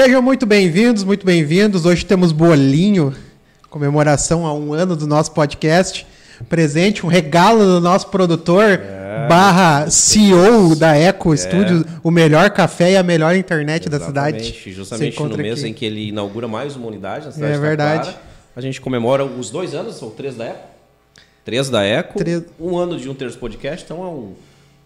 Sejam muito bem-vindos, muito bem-vindos. Hoje temos bolinho, comemoração a um ano do nosso podcast. Presente, um regalo do nosso produtor, é, barra CEO da Eco é. Studios, o melhor café e a melhor internet Exatamente, da cidade. Justamente no mês aqui. em que ele inaugura mais uma unidade na cidade é de verdade. a gente comemora os dois anos, ou três da Eco. Três da Eco, três. um ano de um terço podcast, então é um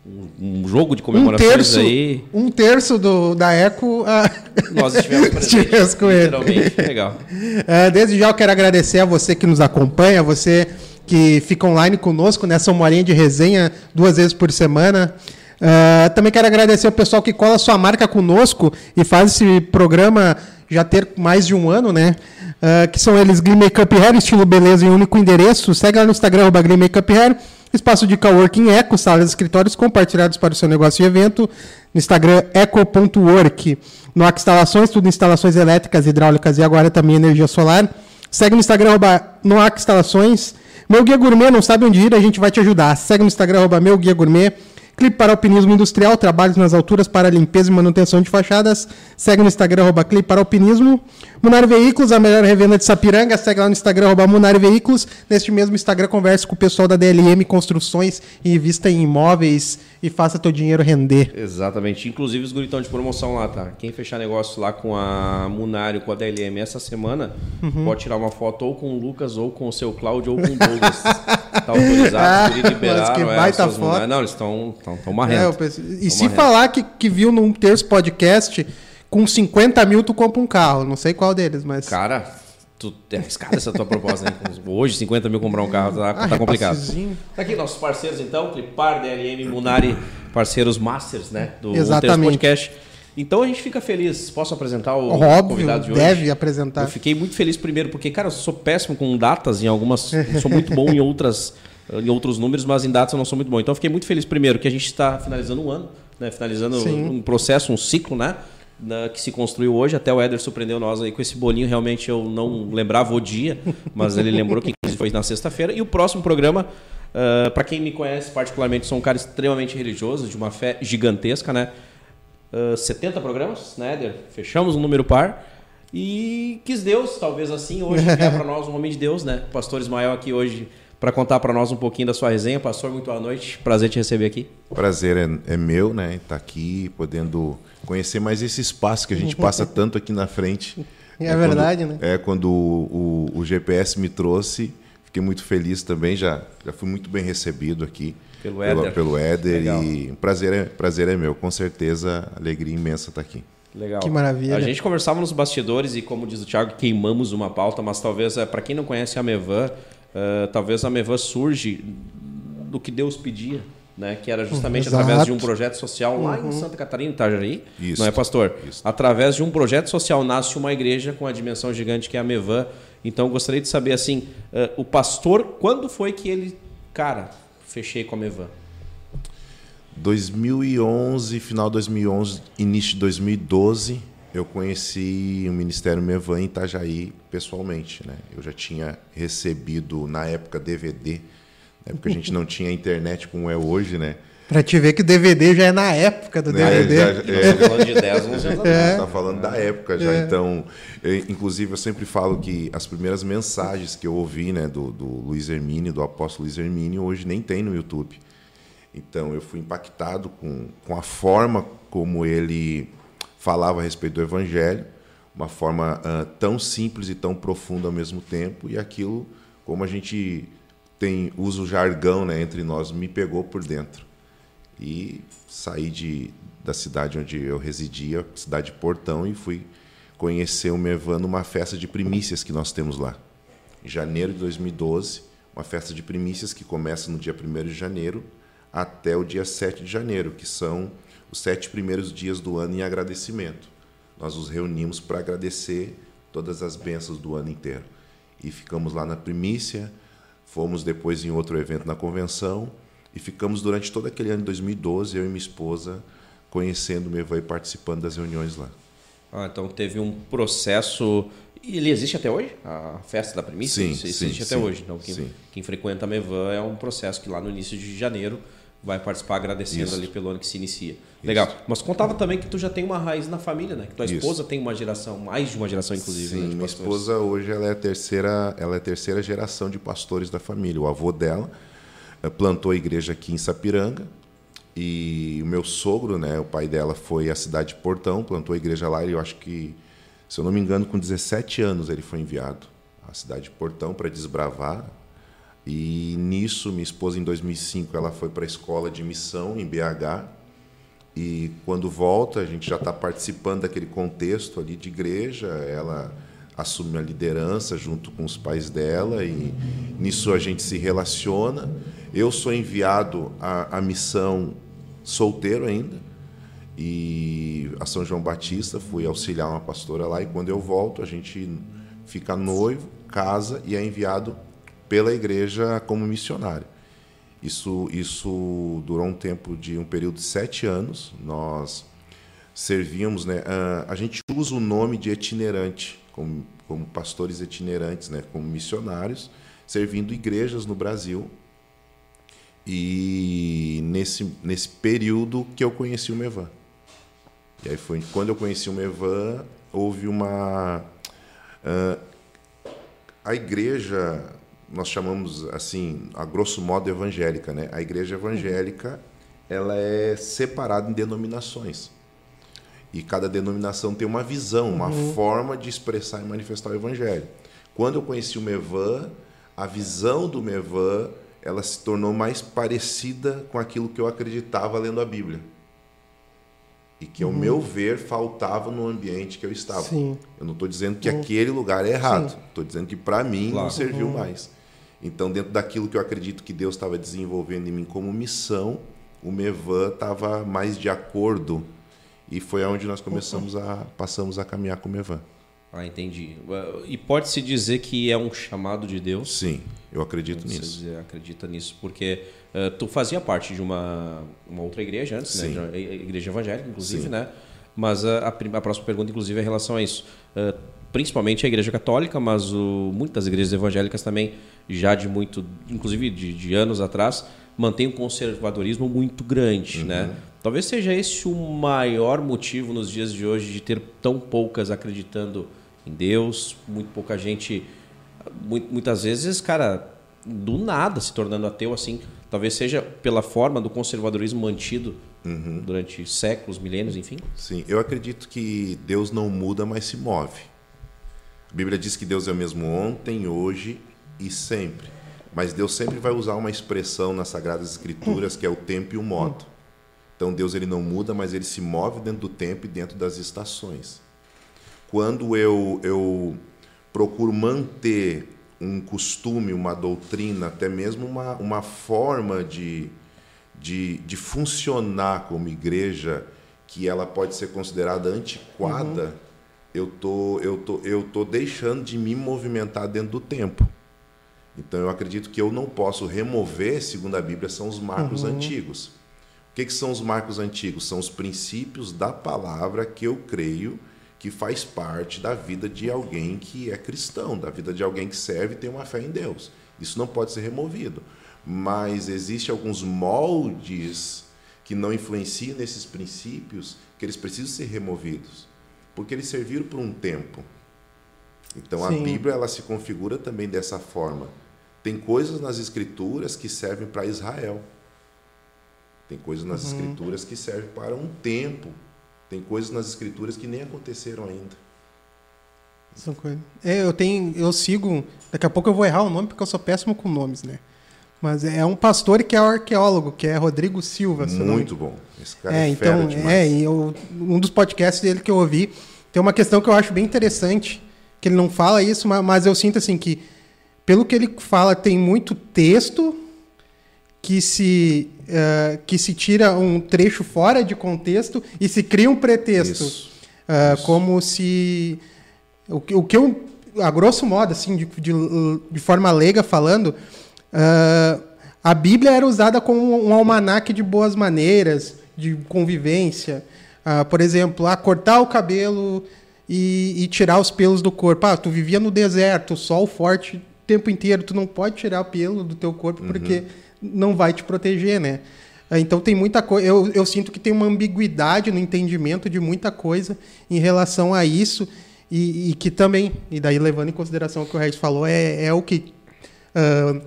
um, jogo de comemorações um terço, aí. Um terço do, da Eco. Ah, Nós estivemos presentes. com ele. Legal. Uh, desde já eu quero agradecer a você que nos acompanha, você que fica online conosco nessa uma horinha de resenha duas vezes por semana. Uh, também quero agradecer o pessoal que cola sua marca conosco e faz esse programa já ter mais de um ano, né? Uh, que são eles Glee Makeup Hair, estilo beleza em único endereço. Segue lá no Instagram, Glee Makeup Hair. Espaço de coworking Eco, salas de escritórios compartilhados para o seu negócio e evento. No Instagram, eco.work. No Instalações, tudo instalações elétricas, hidráulicas e agora também energia solar. Segue no Instagram, arroba Noac Instalações. Meu Guia Gourmet, não sabe onde ir, a gente vai te ajudar. Segue no Instagram, arroba Meu Guia Gourmet. Clipe para Alpinismo Industrial, trabalhos nas alturas para limpeza e manutenção de fachadas. Segue no Instagram, arroba Clipe para Alpinismo. Munari Veículos, a melhor revenda de Sapiranga. Segue lá no Instagram, arroba Munari Veículos. Neste mesmo Instagram, converse com o pessoal da DLM Construções e invista em imóveis e faça teu dinheiro render. Exatamente. Inclusive os guritão de promoção lá, tá? Quem fechar negócio lá com a Munari, com a DLM essa semana, uhum. pode tirar uma foto ou com o Lucas, ou com o seu Cláudio, ou com o Douglas. tá autorizado, ah, liberaram. Que baita é, foto. Não, eles estão marrendo. É, e se marrendo. falar que, que viu num terço podcast com 50 mil tu compra um carro. Não sei qual deles, mas. Cara, tu é arriscada essa tua proposta, hein? Hoje, 50 mil comprar um carro tá, ah, tá complicado. Tá aqui nossos parceiros, então, Clipar, DLM, Munari, parceiros masters, né? Do Exatamente. Podcast. Então a gente fica feliz. Posso apresentar o Óbvio, convidado de hoje? Deve apresentar. Eu fiquei muito feliz primeiro, porque, cara, eu sou péssimo com datas em algumas. sou muito bom em outras. Em outros números, mas em datas eu não sou muito bom. Então eu fiquei muito feliz primeiro que a gente está finalizando um ano, né? Finalizando Sim. um processo, um ciclo, né? Que se construiu hoje. Até o Éder surpreendeu nós aí com esse bolinho. Realmente eu não lembrava o dia, mas ele lembrou que foi na sexta-feira. E o próximo programa, uh, ah, para quem me conhece particularmente, sou um cara extremamente religioso, de uma fé gigantesca, né? Uh, ah, 70 programas, né, Éder? Fechamos um número par. E quis Deus, talvez assim, hoje é para nós um homem de Deus, né? Pastor Ismael aqui hoje para contar para nós um pouquinho da sua resenha. Pastor, muito boa noite. Prazer te receber aqui. Prazer é, é meu, né? Estar tá aqui, podendo conhecer mais esse espaço que a gente passa tanto aqui na frente. É, é verdade, quando, né? É, quando o, o, o, GPS me trouxe, fiquei muito feliz também, já, já fui muito bem recebido aqui. Pelo Éder. Pelo, Éder Legal. e prazer é, prazer é meu, com certeza, alegria imensa estar aqui. Legal. Que maravilha. A gente conversava nos bastidores e, como diz o Thiago, queimamos uma pauta, mas talvez, é, para quem não conhece a Mevan, Uh, talvez a Mevan surge do que Deus pedia, né? que era justamente Exato. através de um projeto social lá uhum. em Santa Catarina, Itajaí, Isso. não é, pastor? Isso. Através de um projeto social nasce uma igreja com a dimensão gigante que é a Mevan. Então, gostaria de saber, assim, uh, o pastor, quando foi que ele, cara, fechei com a Mevan? 2011, final de 2011, início de 2012, eu conheci o Ministério Mevan em Itajaí pessoalmente. Né? Eu já tinha recebido, na época, DVD. Na época a gente não tinha internet como é hoje, né? Pra te ver que DVD já é na época do DVD. É, já, é, falando de 10, 11 anos é. Tá falando da época já. É. Então, eu, inclusive, eu sempre falo que as primeiras mensagens que eu ouvi né, do, do Luiz Hermínio, do apóstolo Luiz Hermínio, hoje nem tem no YouTube. Então, eu fui impactado com, com a forma como ele falava a respeito do Evangelho, uma forma uh, tão simples e tão profunda ao mesmo tempo, e aquilo, como a gente tem usa o jargão né, entre nós, me pegou por dentro. E saí de, da cidade onde eu residia, cidade de Portão, e fui conhecer o Mevan numa festa de primícias que nós temos lá. Em janeiro de 2012, uma festa de primícias que começa no dia 1 de janeiro até o dia 7 de janeiro, que são os sete primeiros dias do ano em agradecimento. Nós nos reunimos para agradecer todas as bênçãos do ano inteiro. E ficamos lá na primícia, fomos depois em outro evento na convenção e ficamos durante todo aquele ano de 2012, eu e minha esposa, conhecendo o Meva e participando das reuniões lá. Ah, então teve um processo. Ele existe até hoje? A festa da primícia? Sim, existe sim, até sim, hoje. Então, quem, quem frequenta a Mevan é um processo que lá no início de janeiro vai participar agradecendo Isso. ali pelo ano que se inicia. Legal. Isso. Mas contava também que tu já tem uma raiz na família, né? Que tua esposa Isso. tem uma geração, mais de uma geração inclusive. Sim, né, minha esposa hoje ela é a terceira, ela é a terceira geração de pastores da família. O avô dela eh, plantou a igreja aqui em Sapiranga e o meu sogro, né, o pai dela foi à cidade de Portão, plantou a igreja lá e eu acho que, se eu não me engano, com 17 anos ele foi enviado à cidade de Portão para desbravar e nisso, minha esposa, em 2005, ela foi para a escola de missão em BH. E quando volta, a gente já está participando daquele contexto ali de igreja. Ela assume a liderança junto com os pais dela e nisso a gente se relaciona. Eu sou enviado à, à missão solteiro ainda e a São João Batista fui auxiliar uma pastora lá e quando eu volto a gente fica noivo, casa e é enviado pela igreja como missionário. Isso, isso durou um tempo de um período de sete anos. Nós servíamos, né? A gente usa o nome de itinerante, como, como pastores itinerantes, né? Como missionários, servindo igrejas no Brasil. E nesse, nesse período que eu conheci o Mevan. E aí foi quando eu conheci o Mevan, houve uma. Uh, a igreja nós chamamos assim, a grosso modo evangélica, né? A igreja evangélica, ela é separada em denominações. E cada denominação tem uma visão, uma uhum. forma de expressar e manifestar o evangelho. Quando eu conheci o Mevan, a visão do Mevan, ela se tornou mais parecida com aquilo que eu acreditava lendo a Bíblia. E que, ao uhum. meu ver, faltava no ambiente que eu estava. Sim. Eu não estou dizendo que uhum. aquele lugar é errado. Estou dizendo que, para mim, claro. não serviu uhum. mais. Então, dentro daquilo que eu acredito que Deus estava desenvolvendo em mim como missão, o Mevan estava mais de acordo e foi aonde nós começamos a passamos a caminhar com o Mevan. Ah, entendi. E pode se dizer que é um chamado de Deus? Sim, eu acredito Você nisso. Dizer, acredita nisso porque uh, tu fazia parte de uma, uma outra igreja antes, né? Sim. né? Igreja evangélica, inclusive, Sim. né? Mas a, a, próxima pergunta, inclusive, é em relação a isso. Uh, principalmente a Igreja Católica, mas o, muitas igrejas evangélicas também, já de muito, inclusive de, de anos atrás, mantém um conservadorismo muito grande, uhum. né? Talvez seja esse o maior motivo nos dias de hoje de ter tão poucas acreditando em Deus, muito pouca gente, muitas vezes, cara, do nada se tornando ateu assim. Talvez seja pela forma do conservadorismo mantido uhum. durante séculos, milênios, enfim. Sim, eu acredito que Deus não muda, mas se move. A Bíblia diz que Deus é o mesmo ontem, hoje e sempre. Mas Deus sempre vai usar uma expressão nas Sagradas Escrituras que é o tempo e o modo. Então Deus ele não muda, mas ele se move dentro do tempo e dentro das estações. Quando eu, eu procuro manter um costume, uma doutrina, até mesmo uma, uma forma de, de, de funcionar como igreja que ela pode ser considerada antiquada, uhum eu tô, eu tô, eu tô deixando de me movimentar dentro do tempo. Então eu acredito que eu não posso remover, segundo a Bíblia, são os marcos uhum. antigos. O que, que são os marcos antigos? São os princípios da palavra que eu creio que faz parte da vida de alguém que é cristão, da vida de alguém que serve e tem uma fé em Deus. Isso não pode ser removido. Mas existem alguns moldes que não influenciam nesses princípios que eles precisam ser removidos porque eles serviram por um tempo. Então Sim. a Bíblia ela se configura também dessa forma. Tem coisas nas escrituras que servem para Israel. Tem coisas nas uhum. escrituras que servem para um tempo. Tem coisas nas escrituras que nem aconteceram ainda. São coisas. É, eu tenho, eu sigo. Daqui a pouco eu vou errar o nome porque eu sou péssimo com nomes, né? Mas é um pastor que é arqueólogo, que é Rodrigo Silva. Muito bom. Esse cara é, é então, é, e eu, um dos podcasts dele que eu ouvi, tem uma questão que eu acho bem interessante, que ele não fala isso, mas, mas eu sinto assim que, pelo que ele fala, tem muito texto que se, uh, que se tira um trecho fora de contexto e se cria um pretexto. Isso. Uh, Isso. Como se. O, o que eu, a grosso modo, assim, de, de, de forma leiga falando, Uh, a Bíblia era usada como um almanaque de boas maneiras, de convivência. Uh, por exemplo, a cortar o cabelo e, e, tirar os pelos do corpo. Ah, tu vivia no deserto, sol forte o tempo inteiro, tu não pode tirar o pelo do teu corpo uhum. porque não vai te proteger, né? Então tem muita coisa. Eu, eu sinto que tem uma ambiguidade no entendimento de muita coisa em relação a isso. E, e que também, e daí levando em consideração o que o Reis falou, é, é o que uh,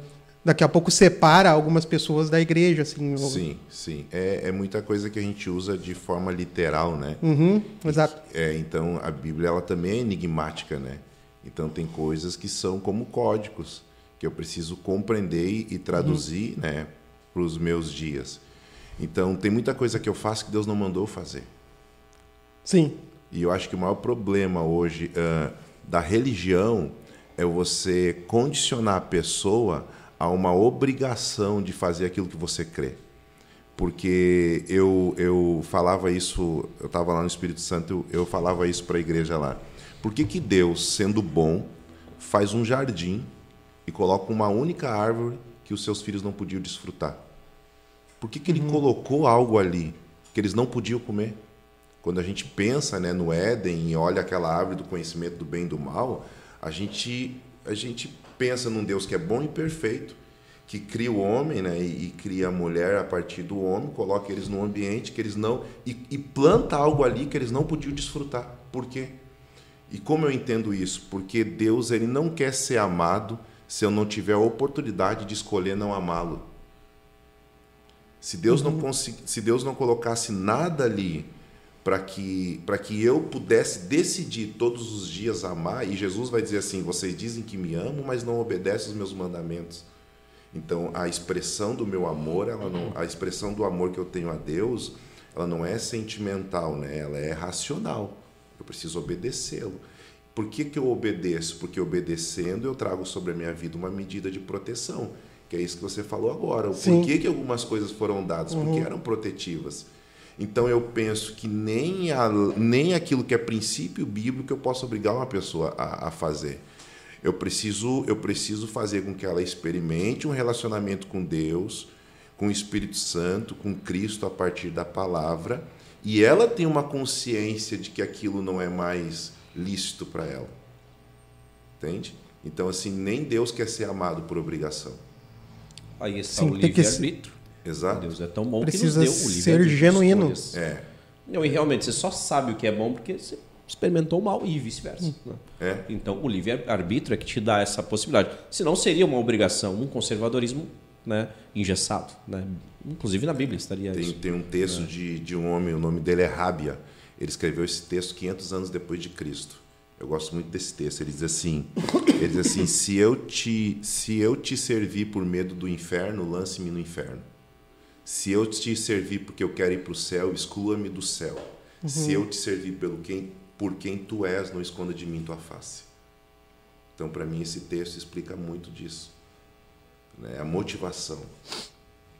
daqui a pouco separa algumas pessoas da igreja. Assim, sim, sim. É, é muita coisa que a gente usa de forma literal, né? Uhum, exato. É, então a Bíblia ela também é enigmática, né? Então tem coisas que são como códigos que eu preciso compreender e traduzir, uhum. né, para os meus dias. Então, tem muita coisa que eu faço que Deus não mandou fazer. Sim. E eu acho que o maior problema hoje uh, da religião é você condicionar a pessoa a uma obrigação de fazer aquilo que você crê. Porque eu, eu falava isso, eu estava lá no Espírito Santo, eu, eu falava isso para a igreja lá. Por que, que Deus, sendo bom, faz um jardim e coloca uma única árvore que os seus filhos não podiam desfrutar? Por que, que ele uhum. colocou algo ali que eles não podiam comer? Quando a gente pensa né, no Éden e olha aquela árvore do conhecimento do bem e do mal, a gente, a gente pensa num Deus que é bom e perfeito, que cria o homem né, e, e cria a mulher a partir do homem, coloca eles num ambiente que eles não. E, e planta algo ali que eles não podiam desfrutar. Por quê? E como eu entendo isso? Porque Deus ele não quer ser amado se eu não tiver a oportunidade de escolher não amá-lo. Se Deus uhum. não se Deus não colocasse nada ali para que para que eu pudesse decidir todos os dias amar, e Jesus vai dizer assim: vocês dizem que me amam, mas não obedecem os meus mandamentos. Então, a expressão do meu amor, ela não, a expressão do amor que eu tenho a Deus, ela não é sentimental, né? Ela é racional. Eu preciso obedecê-lo. Por que, que eu obedeço? Porque obedecendo eu trago sobre a minha vida uma medida de proteção. Que é isso que você falou agora. Sim. Por que, que algumas coisas foram dadas? Uhum. Porque eram protetivas. Então eu penso que nem, a, nem aquilo que é princípio bíblico eu posso obrigar uma pessoa a, a fazer. Eu preciso, eu preciso fazer com que ela experimente um relacionamento com Deus, com o Espírito Santo, com Cristo a partir da palavra, e ela tem uma consciência de que aquilo não é mais lícito para ela. Entende? Então, assim, nem Deus quer ser amado por obrigação. Aí está Sim, o livre-arbítrio. Exato. Deus é tão bom Precisa que nos deu o ser genuíno. É. Não, e realmente, você só sabe o que é bom porque você experimentou o mal e vice-versa. Hum. Né? É. Então, o livre-arbítrio é que te dá essa possibilidade. Senão, seria uma obrigação, um conservadorismo né, engessado. Né? Inclusive na Bíblia estaria tem, isso. Tem um texto é. de, de um homem, o nome dele é Rábia. Ele escreveu esse texto 500 anos depois de Cristo. Eu gosto muito desse texto. Ele diz assim: ele diz assim, se eu te se eu te servir por medo do inferno, lance-me no inferno. Se eu te servir porque eu quero ir para o céu, exclua-me do céu. Uhum. Se eu te servir pelo quem, por quem tu és, não esconda de mim tua face. Então, para mim, esse texto explica muito disso. Né? A motivação.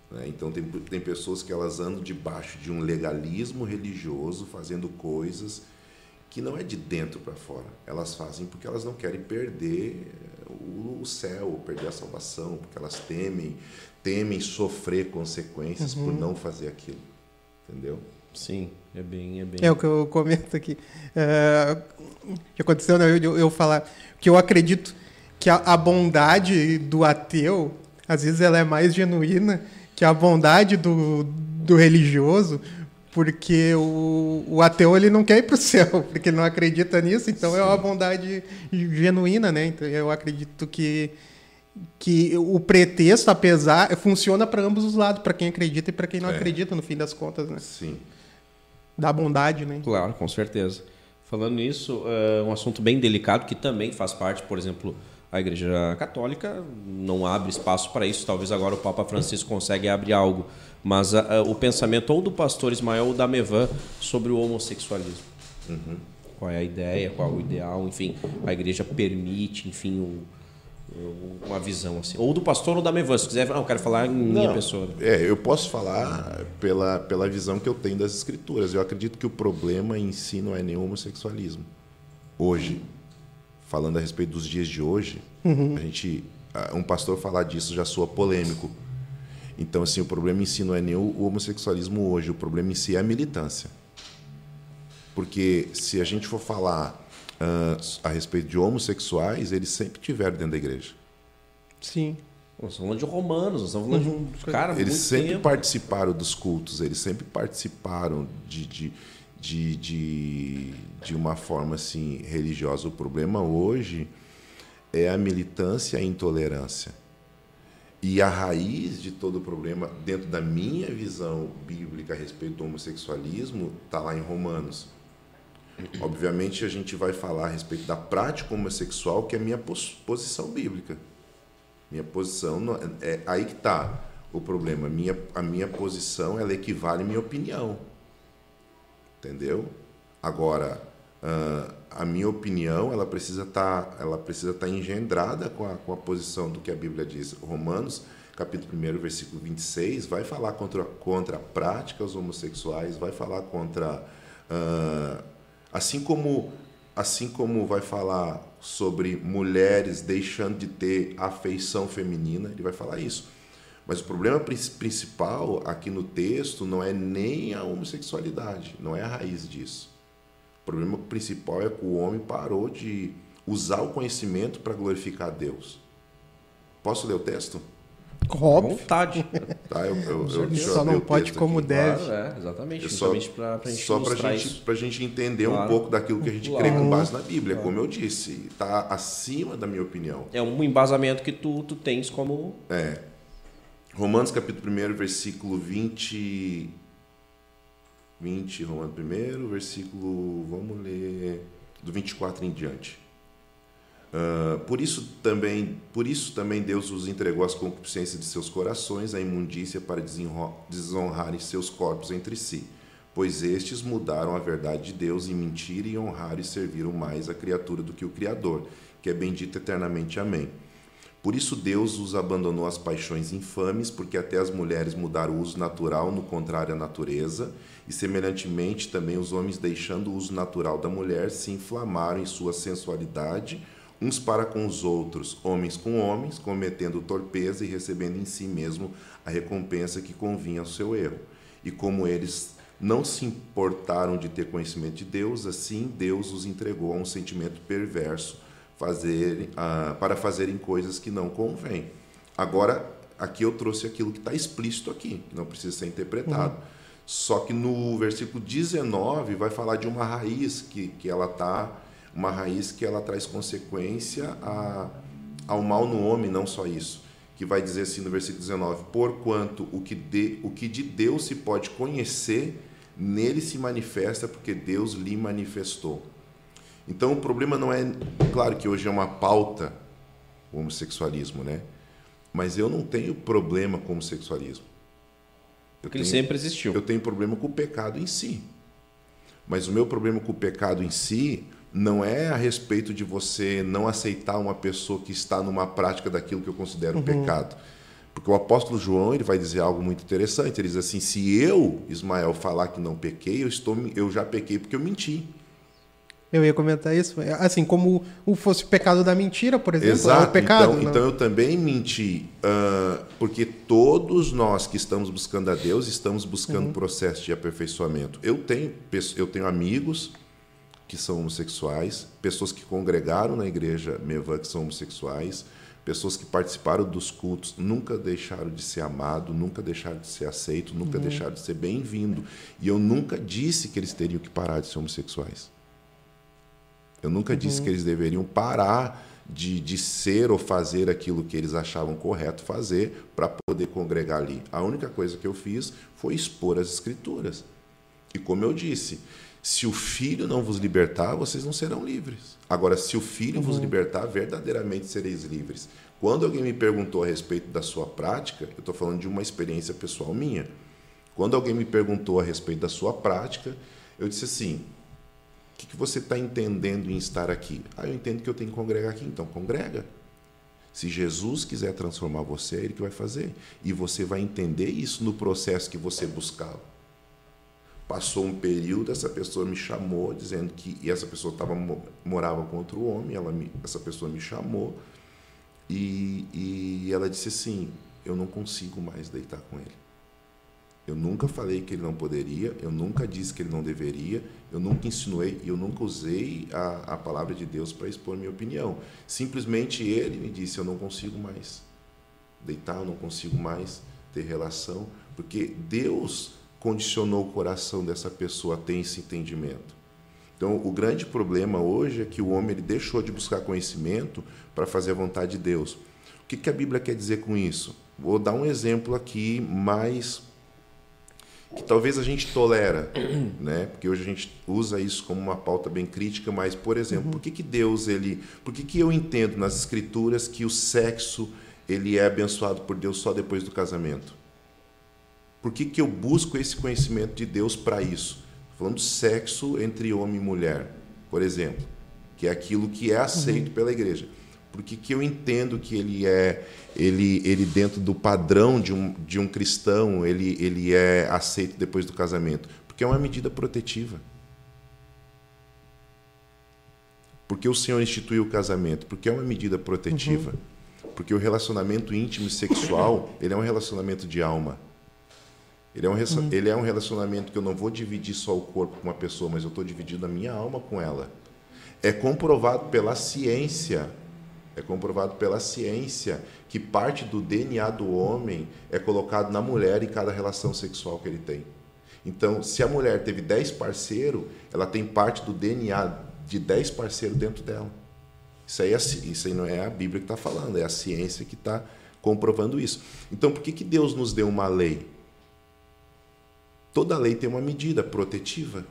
Né? Então, tem, tem pessoas que elas andam debaixo de um legalismo religioso, fazendo coisas que não é de dentro para fora. Elas fazem porque elas não querem perder o, o céu, perder a salvação, porque elas temem temem sofrer consequências uhum. por não fazer aquilo. Entendeu? Sim, é bem, é bem. É o que eu comento aqui. É, o que aconteceu, né? eu, eu falar que eu acredito que a, a, bondade do ateu, às vezes, ela é mais genuína que a bondade do, do religioso, porque o, o ateu ele não quer ir para o céu, porque ele não acredita nisso, então Sim. é uma bondade genuína, né? Então eu acredito que que o pretexto, apesar, funciona para ambos os lados, para quem acredita e para quem não é. acredita, no fim das contas, né? Sim. Da bondade, né? Claro, com certeza. Falando nisso, é um assunto bem delicado que também faz parte, por exemplo, a Igreja Católica não abre espaço para isso. Talvez agora o Papa Francisco consegue abrir algo, mas a, a, o pensamento ou do pastor Ismael ou da Mevan sobre o homossexualismo. Uhum. Qual é a ideia, qual é o ideal, enfim, a Igreja permite, enfim, o uma visão assim. Ou do pastor ou da Mevan, se quiser, não, eu quero falar em minha pessoa. É, eu posso falar pela, pela visão que eu tenho das escrituras. Eu acredito que o problema em si não é nem o homossexualismo. Hoje, falando a respeito dos dias de hoje, uhum. a gente um pastor falar disso já soa polêmico. Então, assim, o problema em si não é nem o homossexualismo hoje, o problema em si é a militância. Porque se a gente for falar uh, a respeito de homossexuais, eles sempre tiveram dentro da igreja. Sim. Nós estamos falando de romanos, nós estamos falando uhum. de um cara. Eles sempre tempo. participaram dos cultos, eles sempre participaram de, de, de, de, de uma forma assim religiosa. O problema hoje é a militância e a intolerância. E a raiz de todo o problema, dentro da minha visão bíblica a respeito do homossexualismo, está lá em Romanos. Obviamente, a gente vai falar a respeito da prática homossexual, que é a minha posição bíblica. Minha posição é, é aí que está o problema. Minha, a minha posição ela equivale à minha opinião. Entendeu? Agora, uh, a minha opinião ela precisa estar tá, ela precisa estar tá engendrada com a, com a posição do que a Bíblia diz. Romanos, capítulo 1, versículo 26, vai falar contra, contra práticas homossexuais, vai falar contra. Uh, assim como assim como vai falar sobre mulheres deixando de ter afeição feminina, ele vai falar isso. Mas o problema principal aqui no texto não é nem a homossexualidade, não é a raiz disso. O problema principal é que o homem parou de usar o conhecimento para glorificar a Deus. Posso ler o texto? Óbvio. vontade. Tá, eu, eu, eu, só não pode como aqui. deve. Claro, é, exatamente. Só, para a gente Só para gente, a gente entender claro. um pouco daquilo que a gente claro. crê com base na Bíblia. Claro. Como eu disse, está acima da minha opinião. É um embasamento que tu, tu tens como... É. Romanos capítulo 1, versículo 20... 20, Romanos 1, versículo... Vamos ler do 24 em diante. Uh, por isso também, por isso também Deus os entregou às concupiscências de seus corações, à imundícia para desonrarem seus corpos entre si, pois estes mudaram a verdade de Deus em mentira e honraram e serviram mais a criatura do que o Criador, que é bendito eternamente. Amém. Por isso Deus os abandonou às paixões infames, porque até as mulheres mudaram o uso natural no contrário à natureza, e semelhantemente também os homens, deixando o uso natural da mulher, se inflamaram em sua sensualidade uns para com os outros, homens com homens, cometendo torpeza e recebendo em si mesmo a recompensa que convinha ao seu erro. E como eles não se importaram de ter conhecimento de Deus, assim Deus os entregou a um sentimento perverso fazer, uh, para fazerem coisas que não convêm. Agora, aqui eu trouxe aquilo que está explícito aqui, que não precisa ser interpretado. Uhum. Só que no versículo 19 vai falar de uma raiz que, que ela está uma raiz que ela traz consequência a, ao mal no homem, não só isso. Que vai dizer assim no versículo 19: Porquanto o que, de, o que de Deus se pode conhecer, nele se manifesta, porque Deus lhe manifestou. Então o problema não é. Claro que hoje é uma pauta o homossexualismo, né? Mas eu não tenho problema com o homossexualismo. Eu porque tenho, ele sempre existiu. Eu tenho problema com o pecado em si. Mas o meu problema com o pecado em si não é a respeito de você não aceitar uma pessoa que está numa prática daquilo que eu considero uhum. pecado. Porque o apóstolo João ele vai dizer algo muito interessante. Ele diz assim: se eu, Ismael, falar que não pequei, eu, estou, eu já pequei porque eu menti. Eu ia comentar isso. Assim como o fosse o pecado da mentira, por exemplo. Exato. É o pecado, então, então, eu também menti. Uh, porque todos nós que estamos buscando a Deus estamos buscando uhum. processo de aperfeiçoamento. Eu tenho, eu tenho amigos que são homossexuais, pessoas que congregaram na igreja Mevan que são homossexuais, pessoas que participaram dos cultos, nunca deixaram de ser amado, nunca deixaram de ser aceito, nunca uhum. deixaram de ser bem-vindo. E eu nunca disse que eles teriam que parar de ser homossexuais. Eu nunca uhum. disse que eles deveriam parar de, de ser ou fazer aquilo que eles achavam correto fazer para poder congregar ali. A única coisa que eu fiz foi expor as escrituras. E como eu disse, se o filho não vos libertar, vocês não serão livres. Agora, se o filho uhum. vos libertar, verdadeiramente sereis livres. Quando alguém me perguntou a respeito da sua prática, eu estou falando de uma experiência pessoal minha. Quando alguém me perguntou a respeito da sua prática, eu disse assim: o que, que você está entendendo em estar aqui? Ah, eu entendo que eu tenho que congregar aqui, então congrega. Se Jesus quiser transformar você, é Ele que vai fazer. E você vai entender isso no processo que você buscá-lo. Passou um período, essa pessoa me chamou, dizendo que e essa pessoa tava, morava com outro homem, ela me, essa pessoa me chamou e, e ela disse assim: Eu não consigo mais deitar com ele. Eu nunca falei que ele não poderia, eu nunca disse que ele não deveria, eu nunca insinuei e eu nunca usei a, a palavra de Deus para expor minha opinião. Simplesmente ele me disse: Eu não consigo mais deitar, eu não consigo mais ter relação, porque Deus condicionou o coração dessa pessoa a ter esse entendimento. Então, o grande problema hoje é que o homem ele deixou de buscar conhecimento para fazer a vontade de Deus. O que, que a Bíblia quer dizer com isso? Vou dar um exemplo aqui mais que talvez a gente tolera, né? Porque hoje a gente usa isso como uma pauta bem crítica, mas por exemplo, uhum. por que, que Deus ele, por que, que eu entendo nas escrituras que o sexo ele é abençoado por Deus só depois do casamento? Por que, que eu busco esse conhecimento de Deus para isso? Falando sexo entre homem e mulher, por exemplo, que é aquilo que é aceito uhum. pela igreja. Por que, que eu entendo que ele é ele, ele dentro do padrão de um, de um cristão, ele, ele é aceito depois do casamento? Porque é uma medida protetiva. Porque o Senhor instituiu o casamento? Porque é uma medida protetiva. Uhum. Porque o relacionamento íntimo e sexual, ele é um relacionamento de alma. Ele é, um, uhum. ele é um relacionamento que eu não vou dividir só o corpo com uma pessoa, mas eu estou dividindo a minha alma com ela. É comprovado pela ciência é comprovado pela ciência que parte do DNA do homem é colocado na mulher em cada relação sexual que ele tem. Então, se a mulher teve 10 parceiros, ela tem parte do DNA de 10 parceiros dentro dela. Isso aí, é, isso aí não é a Bíblia que está falando, é a ciência que está comprovando isso. Então, por que, que Deus nos deu uma lei? Toda lei tem uma medida protetiva,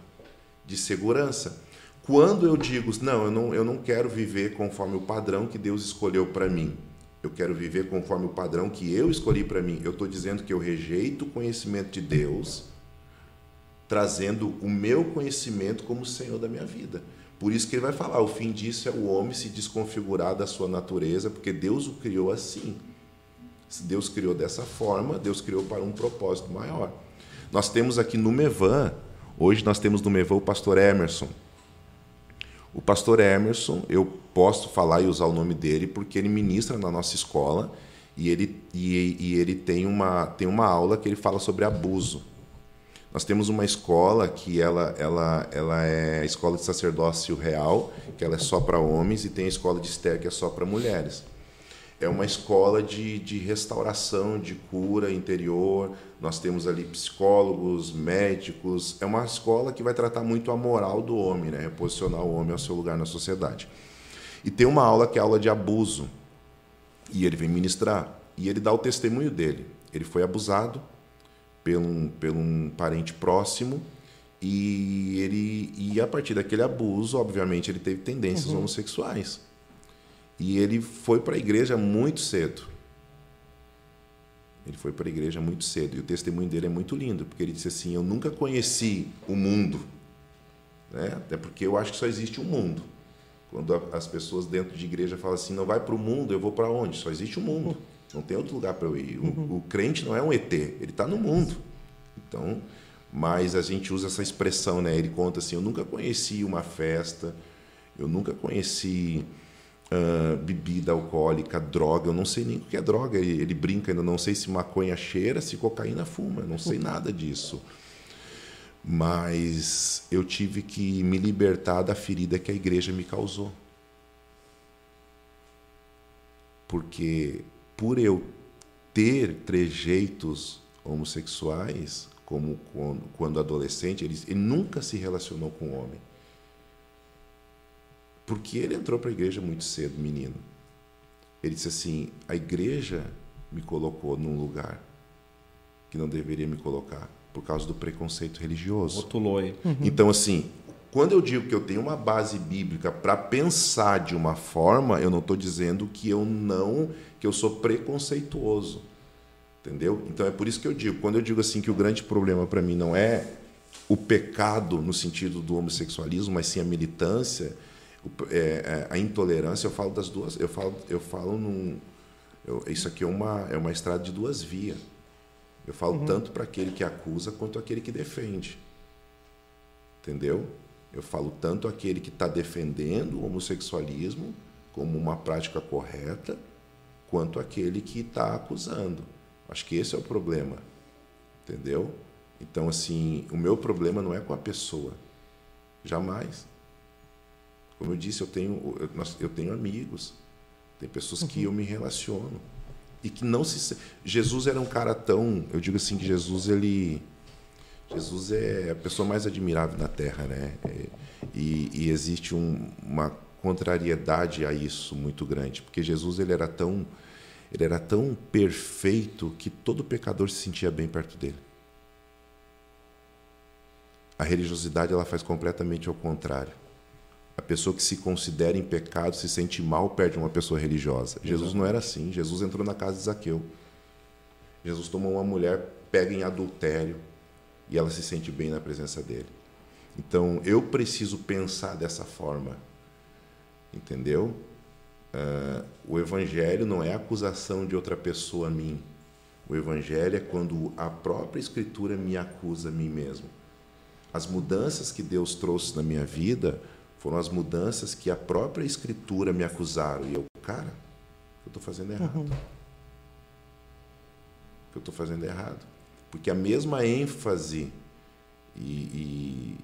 de segurança. Quando eu digo, não, eu não, eu não quero viver conforme o padrão que Deus escolheu para mim, eu quero viver conforme o padrão que eu escolhi para mim, eu estou dizendo que eu rejeito o conhecimento de Deus, trazendo o meu conhecimento como Senhor da minha vida. Por isso que ele vai falar: o fim disso é o homem se desconfigurar da sua natureza, porque Deus o criou assim. Se Deus criou dessa forma, Deus criou para um propósito maior. Nós temos aqui no Mevan, hoje nós temos no Mevan o pastor Emerson. O pastor Emerson, eu posso falar e usar o nome dele porque ele ministra na nossa escola e ele, e, e ele tem, uma, tem uma aula que ele fala sobre abuso. Nós temos uma escola que ela, ela, ela é a escola de sacerdócio real, que ela é só para homens, e tem a escola de Esther, que é só para mulheres é uma escola de, de restauração, de cura interior. Nós temos ali psicólogos, médicos. É uma escola que vai tratar muito a moral do homem, né? posicionar o homem ao seu lugar na sociedade. E tem uma aula que é a aula de abuso. E ele vem ministrar. E ele dá o testemunho dele. Ele foi abusado por um, por um parente próximo. E, ele, e a partir daquele abuso, obviamente, ele teve tendências uhum. homossexuais. E ele foi para a igreja muito cedo. Ele foi para a igreja muito cedo. E o testemunho dele é muito lindo, porque ele disse assim: Eu nunca conheci o mundo. Né? Até porque eu acho que só existe um mundo. Quando as pessoas dentro de igreja falam assim: Não vai para o mundo, eu vou para onde? Só existe o um mundo. Não tem outro lugar para eu ir. O, uhum. o, crente não é um ET, ele está no mundo. Então, mas a gente usa essa expressão, né? Ele conta assim: Eu nunca conheci uma festa, eu nunca conheci uh, bebida alcoólica, droga. Eu não sei nem o que é droga. Ele, ele brinca, ainda não sei se maconha cheira, se cocaína fuma. Eu não sei nada disso. Mas eu tive que me libertar da ferida que a igreja me causou. Porque por eu ter trejeitos homossexuais, como quando, quando adolescente, ele, ele nunca se relacionou com homem. Porque ele entrou para a igreja muito cedo, menino. Ele disse assim: a igreja me colocou num lugar que não deveria me colocar por causa do preconceito religioso. Rotulou. Uhum. Então, assim, quando eu digo que eu tenho uma base bíblica para pensar de uma forma, eu não estou dizendo que eu não, que eu sou preconceituoso. Entendeu? Então é por isso que eu digo, quando eu digo assim que o grande problema para mim não é o pecado no sentido do homossexualismo, mas sim a militância, é, é, a intolerância, eu falo das duas, eu falo, eu falo num, eu, isso aqui é uma, é uma estrada de duas vias. Eu falo uhum. tanto para aquele que acusa quanto aquele que defende. Entendeu? Eu falo tanto aquele que está defendendo o homossexualismo como uma prática correta, quanto aquele que está acusando. Acho que esse é o problema. Entendeu? Então, assim, o meu problema não é com a pessoa. Jamais. Como eu disse, eu tenho, eu, tenho amigos, tem pessoas uhum. que eu me relaciono. e que não se Jesus era um cara tão, eu digo assim que Jesus ele Jesus é a pessoa mais admirável na Terra, né? É, e, e, existe um, uma contrariedade a isso muito grande, porque Jesus ele era tão ele era tão perfeito que todo pecador se sentia bem perto dele. A religiosidade ela faz completamente ao contrário. Pessoa que se considera em pecado se sente mal perto de uma pessoa religiosa. Jesus não era assim. Jesus entrou na casa de Zaqueu. Jesus tomou uma mulher, pega em adultério e ela se sente bem na presença dele. Então eu preciso pensar dessa forma, entendeu? Uh, o evangelho não é acusação de outra pessoa a mim. O evangelho é quando a própria escritura me acusa a mim mesmo. As mudanças que Deus trouxe na minha vida foram as mudanças que a própria Escritura me acusaram. E eu, cara, eu estou fazendo errado. Uhum. Eu estou fazendo errado. Porque a mesma ênfase, e, e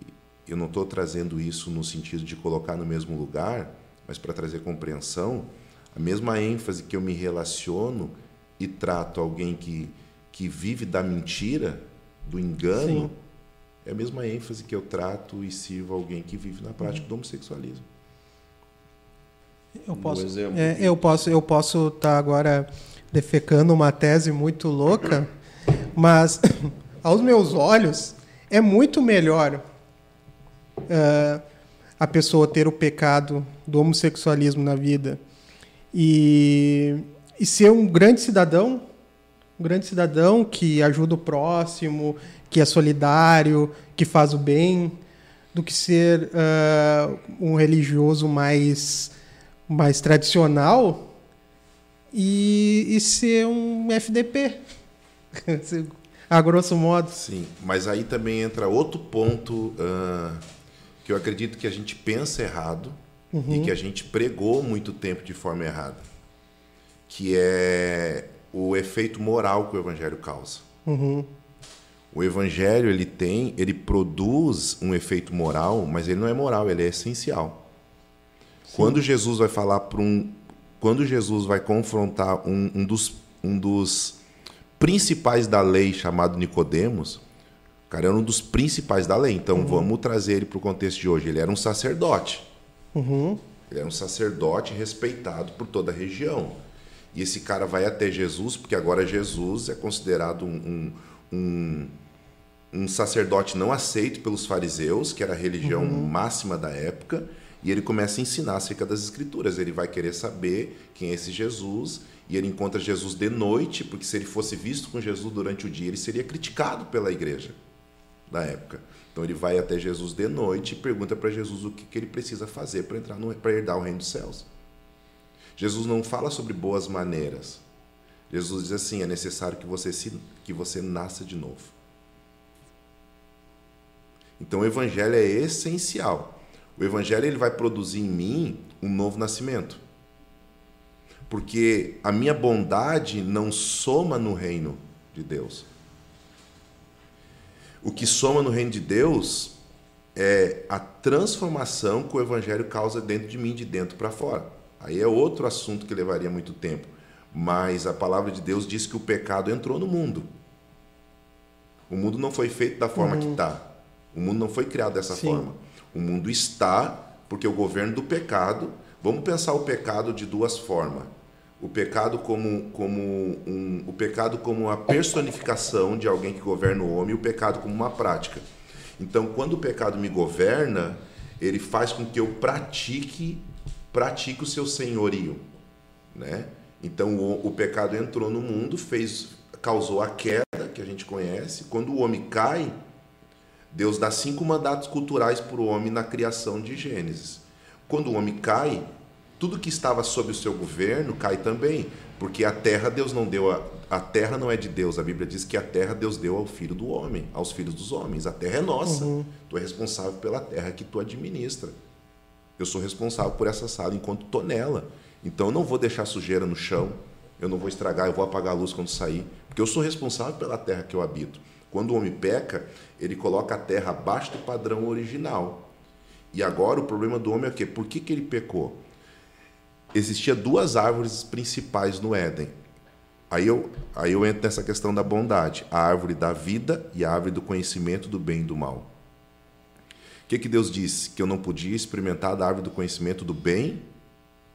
eu não estou trazendo isso no sentido de colocar no mesmo lugar, mas para trazer compreensão, a mesma ênfase que eu me relaciono e trato alguém que, que vive da mentira, do engano. Sim é a mesma ênfase que eu trato e sirvo alguém que vive na prática do homossexualismo. Eu posso, é, eu posso, eu posso estar tá agora defecando uma tese muito louca, mas aos meus olhos é muito melhor uh, a pessoa ter o pecado do homossexualismo na vida e, e ser um grande cidadão, um grande cidadão que ajuda o próximo, que é solidário, que faz o bem, do que ser uh, um religioso mais, mais tradicional e, e ser um FDP, a grosso modo. Sim, mas aí também entra outro ponto uh, que eu acredito que a gente pensa errado uhum. e que a gente pregou muito tempo de forma errada, que é o efeito moral que o evangelho causa. Uhum. O evangelho ele tem, ele produz um efeito moral, mas ele não é moral, ele é essencial. Sim. Quando Jesus vai falar para um, quando Jesus vai confrontar um, um, dos, um dos principais da lei chamado Nicodemos, cara era um dos principais da lei. Então uhum. vamos trazer ele para o contexto de hoje. Ele era um sacerdote. Uhum. Ele era um sacerdote respeitado por toda a região. E esse cara vai até Jesus, porque agora Jesus é considerado um, um, um um sacerdote não aceito pelos fariseus, que era a religião uhum. máxima da época, e ele começa a ensinar acerca das escrituras. Ele vai querer saber quem é esse Jesus, e ele encontra Jesus de noite, porque se ele fosse visto com Jesus durante o dia, ele seria criticado pela igreja da época. Então ele vai até Jesus de noite e pergunta para Jesus o que, que ele precisa fazer para entrar para herdar o reino dos céus. Jesus não fala sobre boas maneiras. Jesus diz assim: é necessário que você se, que você nasça de novo. Então o evangelho é essencial. O evangelho ele vai produzir em mim um novo nascimento. Porque a minha bondade não soma no reino de Deus. O que soma no reino de Deus é a transformação que o evangelho causa dentro de mim, de dentro para fora. Aí é outro assunto que levaria muito tempo. Mas a palavra de Deus diz que o pecado entrou no mundo. O mundo não foi feito da forma uhum. que está. O mundo não foi criado dessa Sim. forma. O mundo está porque o governo do pecado. Vamos pensar o pecado de duas formas. O pecado como, como um, o pecado como a personificação de alguém que governa o homem e o pecado como uma prática. Então, quando o pecado me governa, ele faz com que eu pratique pratique o seu senhorio, né? Então o, o pecado entrou no mundo, fez causou a queda que a gente conhece. Quando o homem cai, Deus dá cinco mandatos culturais para o homem na criação de Gênesis. Quando o homem cai, tudo que estava sob o seu governo cai também, porque a terra Deus não deu a, a terra não é de Deus. A Bíblia diz que a terra Deus deu ao filho do homem, aos filhos dos homens. A terra é nossa. Uhum. Tu é responsável pela terra que tu administra. Eu sou responsável por essa sala enquanto estou nela. Então eu não vou deixar sujeira no chão, eu não vou estragar, eu vou apagar a luz quando sair, porque eu sou responsável pela terra que eu habito. Quando o homem peca, ele coloca a terra abaixo do padrão original. E agora o problema do homem é o quê? Por que, que ele pecou? Existia duas árvores principais no Éden. Aí eu, aí eu entro nessa questão da bondade, a árvore da vida e a árvore do conhecimento do bem e do mal. O que, que Deus disse? Que eu não podia experimentar da árvore do conhecimento do bem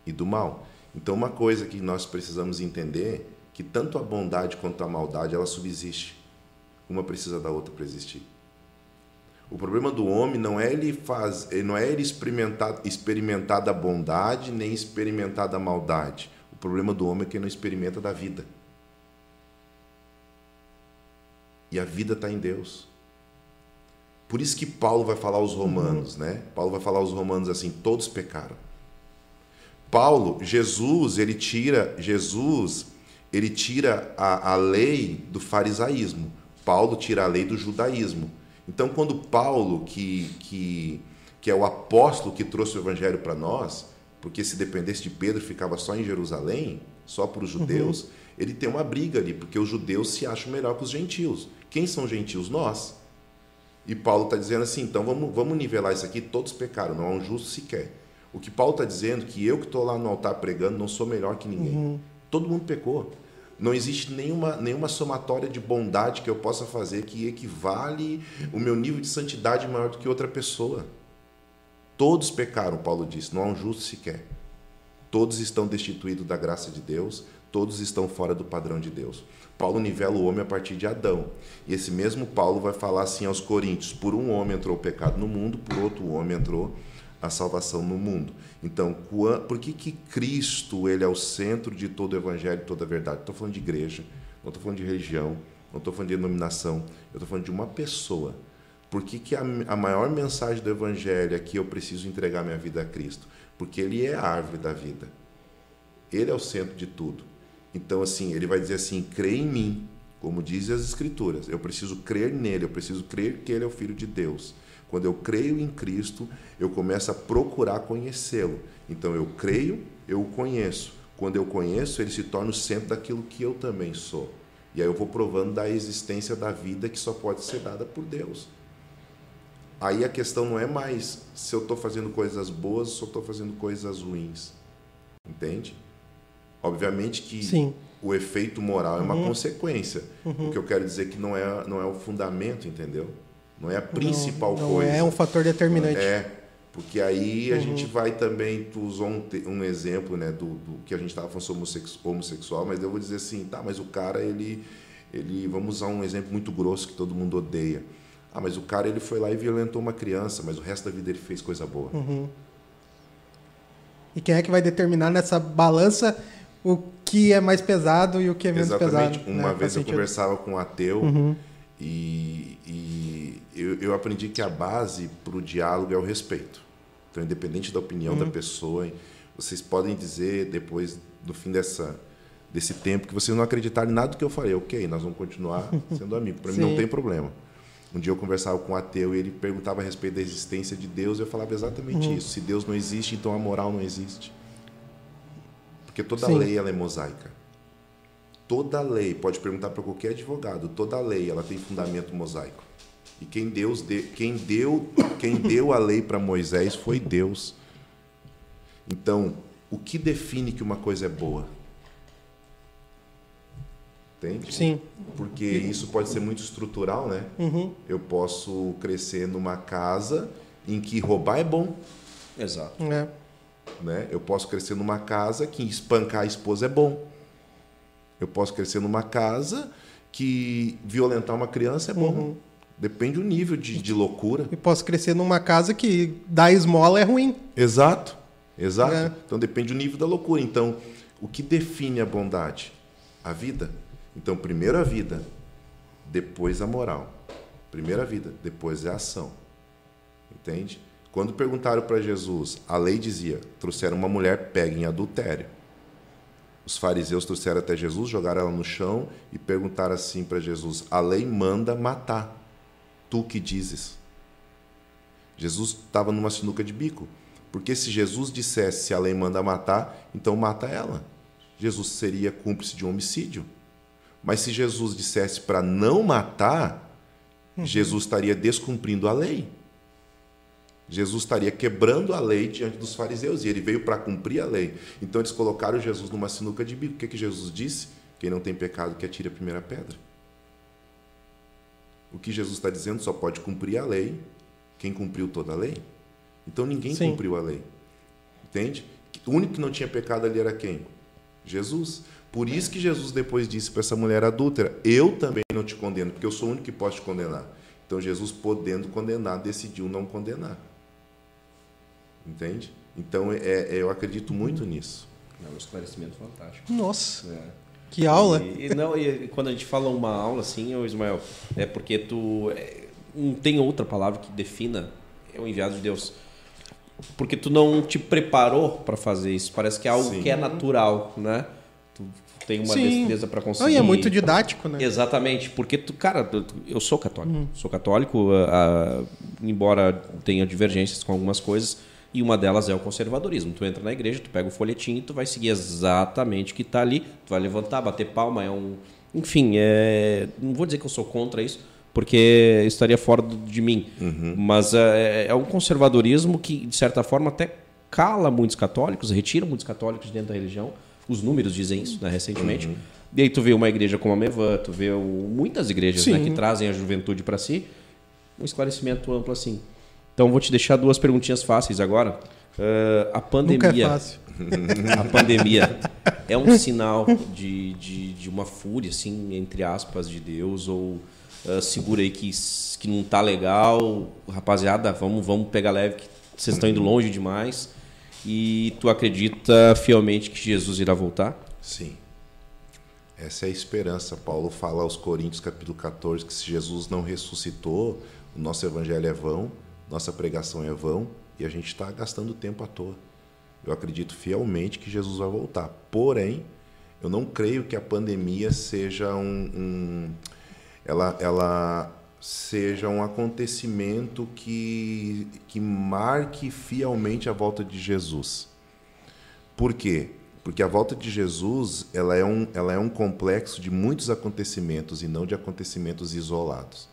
e do mal. Então, uma coisa que nós precisamos entender que tanto a bondade quanto a maldade ela subsiste. Uma precisa da outra para existir. O problema do homem não é ele faz, não é ele experimentar, experimentar da bondade nem experimentar da maldade. O problema do homem é que ele não experimenta da vida. E a vida está em Deus. Por isso que Paulo vai falar aos romanos, né? Paulo vai falar aos romanos assim: todos pecaram. Paulo, Jesus, ele tira, Jesus, ele tira a, a lei do farisaísmo. Paulo tira a lei do judaísmo. Então, quando Paulo, que, que, que é o apóstolo que trouxe o evangelho para nós, porque se dependesse de Pedro ficava só em Jerusalém, só para os judeus, uhum. ele tem uma briga ali, porque os judeus se acham melhor que os gentios. Quem são gentios? Nós. E Paulo está dizendo assim: então vamos, vamos nivelar isso aqui, todos pecaram, não há um justo sequer. O que Paulo está dizendo é que eu que estou lá no altar pregando não sou melhor que ninguém. Uhum. Todo mundo pecou. Não existe nenhuma, nenhuma somatória de bondade que eu possa fazer que equivale o meu nível de santidade maior do que outra pessoa. Todos pecaram, Paulo disse, não há um justo sequer. Todos estão destituídos da graça de Deus, todos estão fora do padrão de Deus. Paulo nivela o homem a partir de Adão. E esse mesmo Paulo vai falar assim aos Coríntios: por um homem entrou o pecado no mundo, por outro homem entrou a salvação no mundo. Então, por que, que Cristo ele é o centro de todo o evangelho toda a verdade? Estou falando de igreja, não estou falando de religião, não estou falando de denominação, eu estou falando de uma pessoa. Por que, que a, a maior mensagem do evangelho é que eu preciso entregar minha vida a Cristo? Porque ele é a árvore da vida. Ele é o centro de tudo. Então, assim, ele vai dizer assim: crê em mim, como dizem as Escrituras. Eu preciso crer nele, eu preciso crer que ele é o Filho de Deus. Quando eu creio em Cristo, eu começo a procurar conhecê-lo. Então eu creio, eu o conheço. Quando eu conheço, ele se torna o centro daquilo que eu também sou. E aí eu vou provando da existência da vida que só pode ser dada por Deus. Aí a questão não é mais se eu estou fazendo coisas boas ou se eu estou fazendo coisas ruins. Entende? Obviamente que Sim. o efeito moral é uma uhum. consequência. Uhum. O que eu quero dizer é que não é, não é o fundamento, entendeu? Não é a principal não, não coisa. Não é um fator determinante. É, porque aí a uhum. gente vai também, tu usou um, um exemplo, né, do, do que a gente estava falando sobre homossexual, mas eu vou dizer assim, tá, mas o cara, ele, ele, vamos usar um exemplo muito grosso que todo mundo odeia. Ah, mas o cara, ele foi lá e violentou uma criança, mas o resto da vida ele fez coisa boa. Uhum. E quem é que vai determinar nessa balança o que é mais pesado e o que é menos Exatamente. pesado? Uma né? vez eu conversava com um ateu uhum. E, e eu, eu aprendi que a base para o diálogo é o respeito. Então, independente da opinião uhum. da pessoa, vocês podem dizer depois, no fim dessa, desse tempo, que vocês não acreditaram em nada do que eu falei. Ok, nós vamos continuar sendo amigos. Para mim não tem problema. Um dia eu conversava com um ateu e ele perguntava a respeito da existência de Deus e eu falava exatamente uhum. isso. Se Deus não existe, então a moral não existe. Porque toda Sim. lei é mosaica. Toda lei, pode perguntar para qualquer advogado, toda lei ela tem fundamento mosaico. E quem, Deus de, quem, deu, quem deu a lei para Moisés foi Deus. Então, o que define que uma coisa é boa? Entende? Sim. Porque isso pode ser muito estrutural, né? Uhum. Eu posso crescer numa casa em que roubar é bom. Exato. É. Né? Eu posso crescer numa casa que espancar a esposa é bom. Eu posso crescer numa casa que violentar uma criança é bom. Uhum. Depende do nível de, de loucura. E posso crescer numa casa que dar esmola é ruim. Exato, exato. É. Então depende do nível da loucura. Então, o que define a bondade? A vida. Então, primeiro a vida, depois a moral. Primeiro a vida, depois é a ação. Entende? Quando perguntaram para Jesus, a lei dizia: trouxeram uma mulher pega em adultério. Os fariseus trouxeram até Jesus, jogaram ela no chão e perguntaram assim para Jesus: a lei manda matar tu que dizes. Jesus estava numa sinuca de bico. Porque se Jesus dissesse se a lei manda matar, então mata ela. Jesus seria cúmplice de um homicídio. Mas se Jesus dissesse para não matar, uhum. Jesus estaria descumprindo a lei. Jesus estaria quebrando a lei diante dos fariseus e ele veio para cumprir a lei. Então eles colocaram Jesus numa sinuca de bico. O que, que Jesus disse? Quem não tem pecado que atire a primeira pedra. O que Jesus está dizendo só pode cumprir a lei quem cumpriu toda a lei. Então ninguém Sim. cumpriu a lei. Entende? O único que não tinha pecado ali era quem? Jesus. Por isso que Jesus depois disse para essa mulher adúltera: Eu também não te condeno, porque eu sou o único que posso te condenar. Então Jesus, podendo condenar, decidiu não condenar. Entende? Então é, é eu acredito muito nisso. É um esclarecimento fantástico. Nossa! É. Que aula! E, e não, e quando a gente fala uma aula assim, ô Ismael, é porque tu. É, não tem outra palavra que defina é o enviado de Deus. Porque tu não te preparou para fazer isso. Parece que é algo Sim. que é natural, né? Tu tem uma Sim. destreza para conseguir. Não, e é muito didático, né? Exatamente, porque tu, cara, eu sou católico, uhum. sou católico, uh, uh, embora tenha divergências com algumas coisas, e uma delas é o conservadorismo. Tu entra na igreja, tu pega o folhetinho, tu vai seguir exatamente o que está ali, tu vai levantar, bater palma, é um, enfim, é, não vou dizer que eu sou contra isso, porque estaria fora de mim, uhum. mas é, é um conservadorismo que de certa forma até cala muitos católicos, retira muitos católicos dentro da religião os números dizem isso, né, recentemente. Uhum. E aí tu vê uma igreja como a Mevan, tu vê o, muitas igrejas né, que trazem a juventude para si, um esclarecimento amplo assim. Então vou te deixar duas perguntinhas fáceis agora. Uh, a pandemia. Nunca é fácil. a pandemia é um sinal de, de, de, uma fúria, assim, entre aspas, de Deus, ou uh, segura aí que, que não tá legal, rapaziada, vamos, vamos pegar leve, que vocês estão indo longe demais. E tu acredita fielmente que Jesus irá voltar? Sim. Essa é a esperança. Paulo fala aos Coríntios, capítulo 14, que se Jesus não ressuscitou, o nosso evangelho é vão, nossa pregação é vão e a gente está gastando tempo à toa. Eu acredito fielmente que Jesus vai voltar. Porém, eu não creio que a pandemia seja um, um ela, ela seja um acontecimento que, que marque fielmente a volta de Jesus. Por quê? Porque a volta de Jesus ela é, um, ela é um complexo de muitos acontecimentos e não de acontecimentos isolados.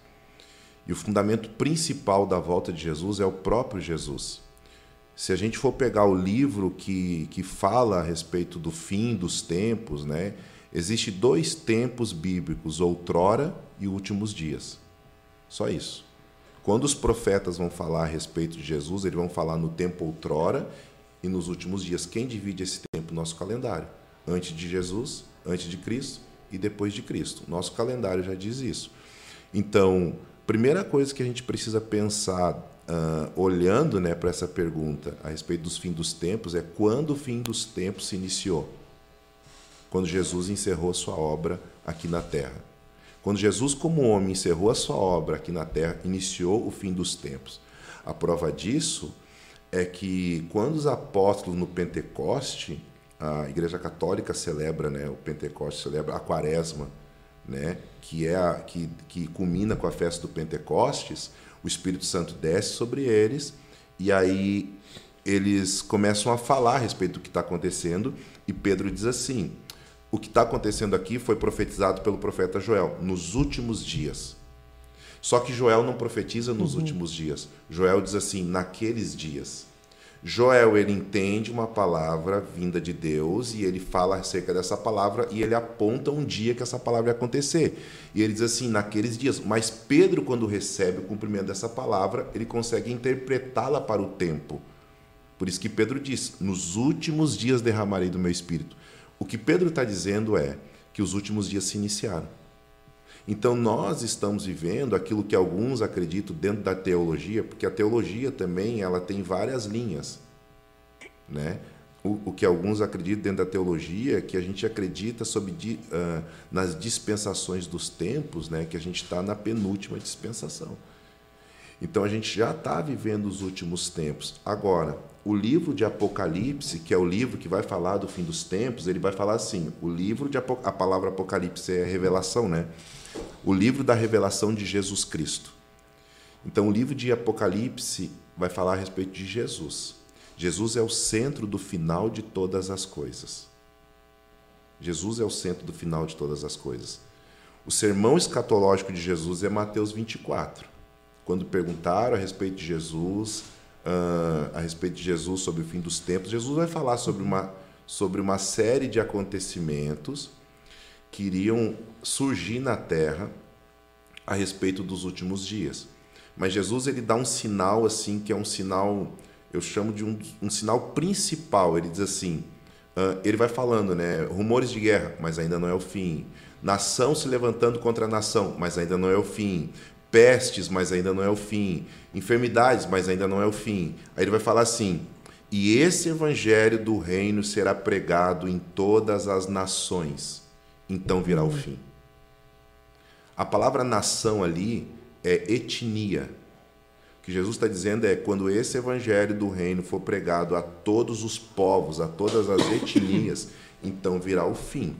E o fundamento principal da volta de Jesus é o próprio Jesus. Se a gente for pegar o livro que, que fala a respeito do fim dos tempos, né, existe dois tempos bíblicos, outrora e últimos dias. Só isso. Quando os profetas vão falar a respeito de Jesus, eles vão falar no tempo outrora e nos últimos dias. Quem divide esse tempo? Nosso calendário. Antes de Jesus, antes de Cristo e depois de Cristo. Nosso calendário já diz isso. Então, primeira coisa que a gente precisa pensar, uh, olhando né, para essa pergunta a respeito dos fins dos tempos, é quando o fim dos tempos se iniciou. Quando Jesus encerrou sua obra aqui na terra. Quando Jesus, como homem, encerrou a sua obra aqui na terra, iniciou o fim dos tempos. A prova disso é que quando os apóstolos no Pentecoste, a Igreja Católica celebra, né, o Pentecoste celebra a Quaresma, né, que é a, que, que culmina com a festa do Pentecostes, o Espírito Santo desce sobre eles e aí eles começam a falar a respeito do que está acontecendo e Pedro diz assim: o que está acontecendo aqui foi profetizado pelo profeta Joel nos últimos dias. Só que Joel não profetiza nos uhum. últimos dias. Joel diz assim, naqueles dias. Joel ele entende uma palavra vinda de Deus e ele fala acerca dessa palavra e ele aponta um dia que essa palavra ia acontecer. E ele diz assim, naqueles dias. Mas Pedro, quando recebe o cumprimento dessa palavra, ele consegue interpretá-la para o tempo. Por isso que Pedro diz: Nos últimos dias derramarei do meu espírito. O que Pedro está dizendo é que os últimos dias se iniciaram. Então nós estamos vivendo aquilo que alguns acreditam dentro da teologia, porque a teologia também ela tem várias linhas, né? O, o que alguns acreditam dentro da teologia, que a gente acredita sobre uh, nas dispensações dos tempos, né? Que a gente está na penúltima dispensação. Então a gente já está vivendo os últimos tempos. Agora, o livro de Apocalipse, que é o livro que vai falar do fim dos tempos, ele vai falar assim: o livro de a palavra Apocalipse é revelação, né? O livro da revelação de Jesus Cristo. Então, o livro de Apocalipse vai falar a respeito de Jesus. Jesus é o centro do final de todas as coisas. Jesus é o centro do final de todas as coisas. O sermão escatológico de Jesus é Mateus 24. Quando perguntaram a respeito de Jesus, uh, a respeito de Jesus, sobre o fim dos tempos, Jesus vai falar sobre uma, sobre uma série de acontecimentos que iriam surgir na terra a respeito dos últimos dias. Mas Jesus ele dá um sinal assim que é um sinal, eu chamo de um, um sinal principal. Ele diz assim, uh, ele vai falando, né, rumores de guerra, mas ainda não é o fim. Nação se levantando contra a nação, mas ainda não é o fim. Pestes, mas ainda não é o fim. Enfermidades, mas ainda não é o fim. Aí ele vai falar assim: e esse evangelho do reino será pregado em todas as nações, então virá o fim. A palavra nação ali é etnia. O que Jesus está dizendo é quando esse evangelho do reino for pregado a todos os povos, a todas as etnias, então virá o fim.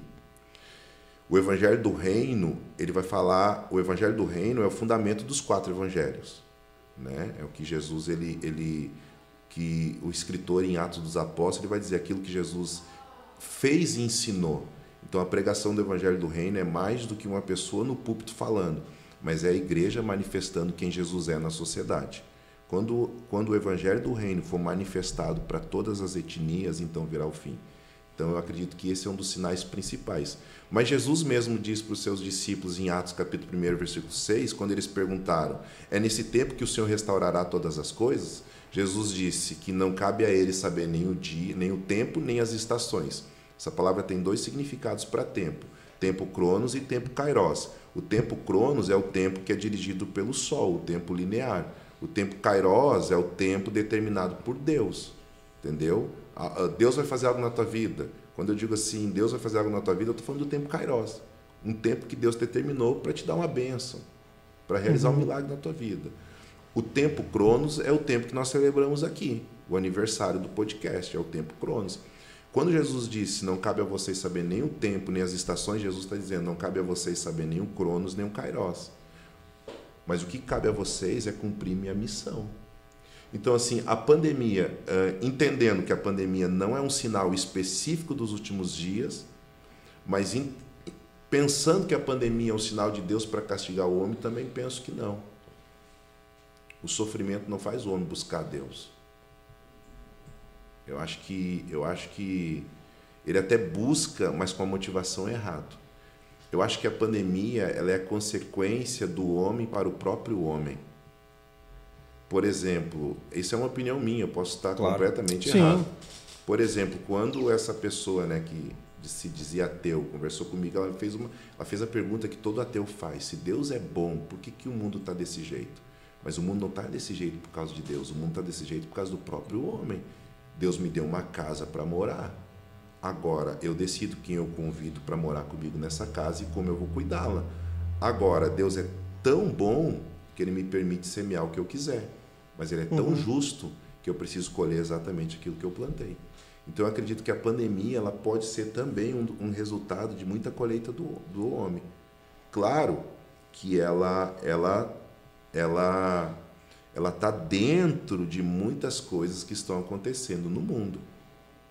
O evangelho do reino, ele vai falar, o evangelho do reino é o fundamento dos quatro evangelhos, né? É o que Jesus ele ele que o escritor em Atos dos Apóstolos ele vai dizer aquilo que Jesus fez e ensinou. Então a pregação do Evangelho do Reino é mais do que uma pessoa no púlpito falando, mas é a igreja manifestando quem Jesus é na sociedade. Quando, quando o Evangelho do Reino for manifestado para todas as etnias, então virá o fim. Então eu acredito que esse é um dos sinais principais. Mas Jesus mesmo diz para os seus discípulos em Atos capítulo 1, versículo 6, quando eles perguntaram: "É nesse tempo que o Senhor restaurará todas as coisas?" Jesus disse que não cabe a ele saber nem o dia, nem o tempo, nem as estações. Essa palavra tem dois significados para tempo: tempo cronos e tempo kairos. O tempo cronos é o tempo que é dirigido pelo sol, o tempo linear. O tempo kairos é o tempo determinado por Deus. Entendeu? Deus vai fazer algo na tua vida. Quando eu digo assim, Deus vai fazer algo na tua vida, eu estou falando do tempo kairos. Um tempo que Deus determinou para te dar uma bênção, para realizar uhum. um milagre na tua vida. O tempo Cronos é o tempo que nós celebramos aqui, o aniversário do podcast, é o tempo Cronos. Quando Jesus disse, não cabe a vocês saber nem o tempo, nem as estações, Jesus está dizendo, não cabe a vocês saber nem o Cronos, nem o Kairos. Mas o que cabe a vocês é cumprir minha missão. Então, assim, a pandemia, entendendo que a pandemia não é um sinal específico dos últimos dias, mas pensando que a pandemia é um sinal de Deus para castigar o homem, também penso que não. O sofrimento não faz o homem buscar Deus. Eu acho que eu acho que ele até busca, mas com a motivação errada. Eu acho que a pandemia ela é a consequência do homem para o próprio homem. Por exemplo, isso é uma opinião minha, eu posso estar claro. completamente Sim. errado. Por exemplo, quando essa pessoa, né, que se dizia ateu, conversou comigo, ela fez uma, ela fez a pergunta que todo ateu faz: se Deus é bom, por que, que o mundo está desse jeito? Mas o mundo não está desse jeito por causa de Deus, o mundo está desse jeito por causa do próprio homem. Deus me deu uma casa para morar. Agora eu decido quem eu convido para morar comigo nessa casa e como eu vou cuidá-la. Agora, Deus é tão bom que ele me permite semear o que eu quiser. Mas ele é tão uhum. justo que eu preciso colher exatamente aquilo que eu plantei. Então eu acredito que a pandemia ela pode ser também um, um resultado de muita colheita do, do homem. Claro que ela, ela ela ela está dentro de muitas coisas que estão acontecendo no mundo.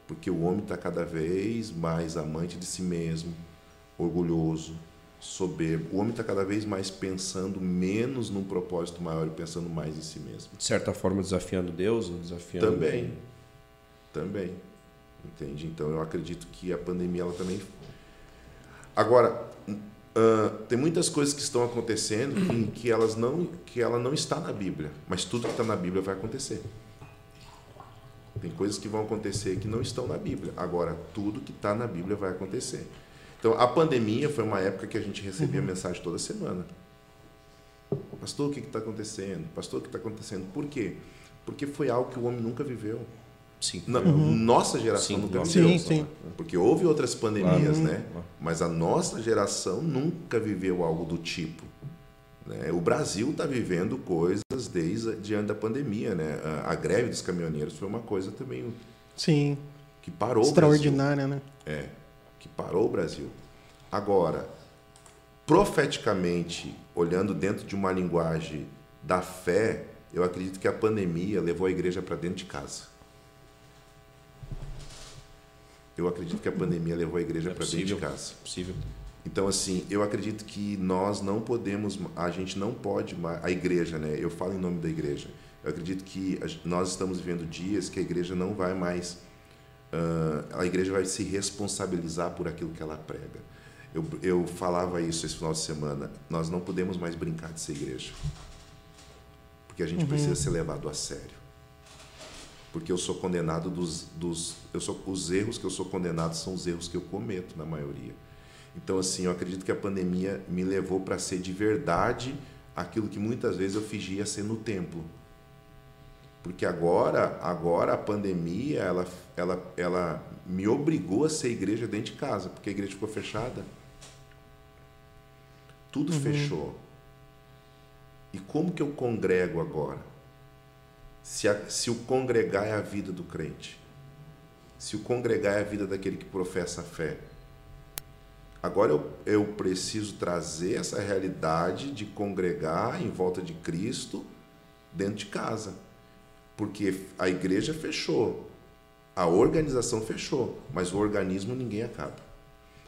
Porque o homem está cada vez mais amante de si mesmo, orgulhoso, soberbo. O homem está cada vez mais pensando menos num propósito maior e pensando mais em si mesmo. De certa forma, desafiando Deus, desafiando. Também. Também. Entende? Então, eu acredito que a pandemia ela também. Agora, Uh, tem muitas coisas que estão acontecendo que, que, elas não, que ela não está na Bíblia, mas tudo que está na Bíblia vai acontecer. Tem coisas que vão acontecer que não estão na Bíblia. Agora, tudo que está na Bíblia vai acontecer. Então, a pandemia foi uma época que a gente recebia uhum. mensagem toda semana. Pastor, o que está acontecendo? Pastor, o que está acontecendo? Por quê? Porque foi algo que o homem nunca viveu. Sim. Na, uhum. Nossa geração sim, nunca viveu. Sim, sim. Porque houve outras pandemias, claro. né? Mas a nossa geração nunca viveu algo do tipo. Né? O Brasil está vivendo coisas desde diante da pandemia, né? A, a, greve dos caminhoneiros foi uma coisa também. Sim. Que parou Extraordinária, né? É. Que parou o Brasil. Agora, profeticamente, olhando dentro de uma linguagem da fé, eu acredito que a pandemia levou a igreja para dentro de casa. Eu acredito que a pandemia levou a igreja é para dentro de casa. Possível. Então, assim, eu acredito que nós não podemos, a gente não pode, a igreja, né? Eu falo em nome da igreja. Eu acredito que nós estamos vivendo dias que a igreja não vai mais, uh, a igreja vai se responsabilizar por aquilo que ela prega. Eu, eu falava isso esse final de semana. Nós não podemos mais brincar de ser igreja. Porque a gente uhum. precisa ser levado a sério. Porque eu sou condenado dos, dos. Eu sou, os erros que eu sou condenado são os erros que eu cometo, na maioria. Então, assim, eu acredito que a pandemia me levou para ser de verdade aquilo que muitas vezes eu fingia ser no templo. Porque agora, agora a pandemia, ela, ela, ela me obrigou a ser igreja dentro de casa, porque a igreja ficou fechada. Tudo uhum. fechou. E como que eu congrego agora? Se, a, se o congregar é a vida do crente, se o congregar é a vida daquele que professa a fé, agora eu, eu preciso trazer essa realidade de congregar em volta de Cristo dentro de casa. Porque a igreja fechou, a organização fechou, mas o organismo ninguém acaba.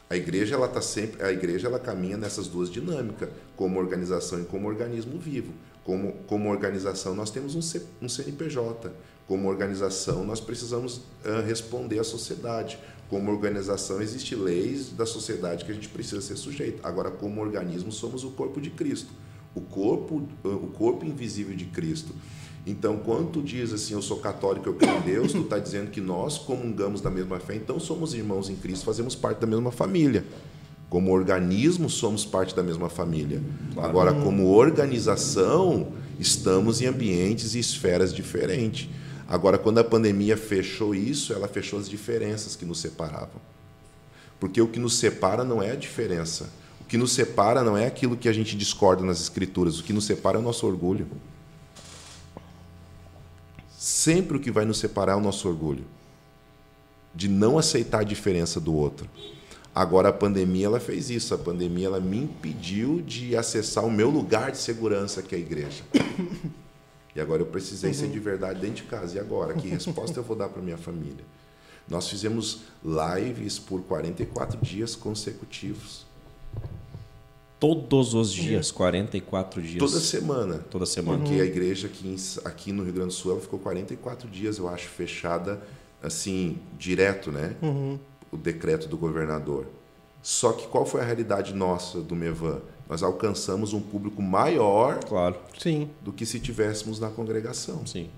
A igreja ela tá sempre, a igreja ela caminha nessas duas dinâmicas, como organização e como organismo vivo. Como, como organização nós temos um, C, um CNPJ. Como organização nós precisamos uh, responder à sociedade. Como organização existe leis da sociedade que a gente precisa ser sujeito. Agora como organismo somos o corpo de Cristo, o corpo o corpo invisível de Cristo. Então, quando tu diz assim, eu sou católico, eu creio em Deus, tu está dizendo que nós comungamos da mesma fé, então somos irmãos em Cristo, fazemos parte da mesma família. Como organismo, somos parte da mesma família. Agora, como organização, estamos em ambientes e esferas diferentes. Agora, quando a pandemia fechou isso, ela fechou as diferenças que nos separavam. Porque o que nos separa não é a diferença. O que nos separa não é aquilo que a gente discorda nas escrituras. O que nos separa é o nosso orgulho. Sempre o que vai nos separar é o nosso orgulho de não aceitar a diferença do outro. Agora a pandemia ela fez isso, a pandemia ela me impediu de acessar o meu lugar de segurança que é a igreja. E agora eu precisei uhum. ser de verdade dentro de casa. E agora, que resposta eu vou dar para minha família? Nós fizemos lives por 44 dias consecutivos. Todos os dias, 44 dias. Toda semana. Toda semana. Porque uhum. a igreja aqui, aqui no Rio Grande do Sul ela ficou 44 dias, eu acho, fechada, assim, direto, né? Uhum. O decreto do governador. Só que qual foi a realidade nossa do Mevan? Nós alcançamos um público maior claro. Sim. do que se tivéssemos na congregação. Sim.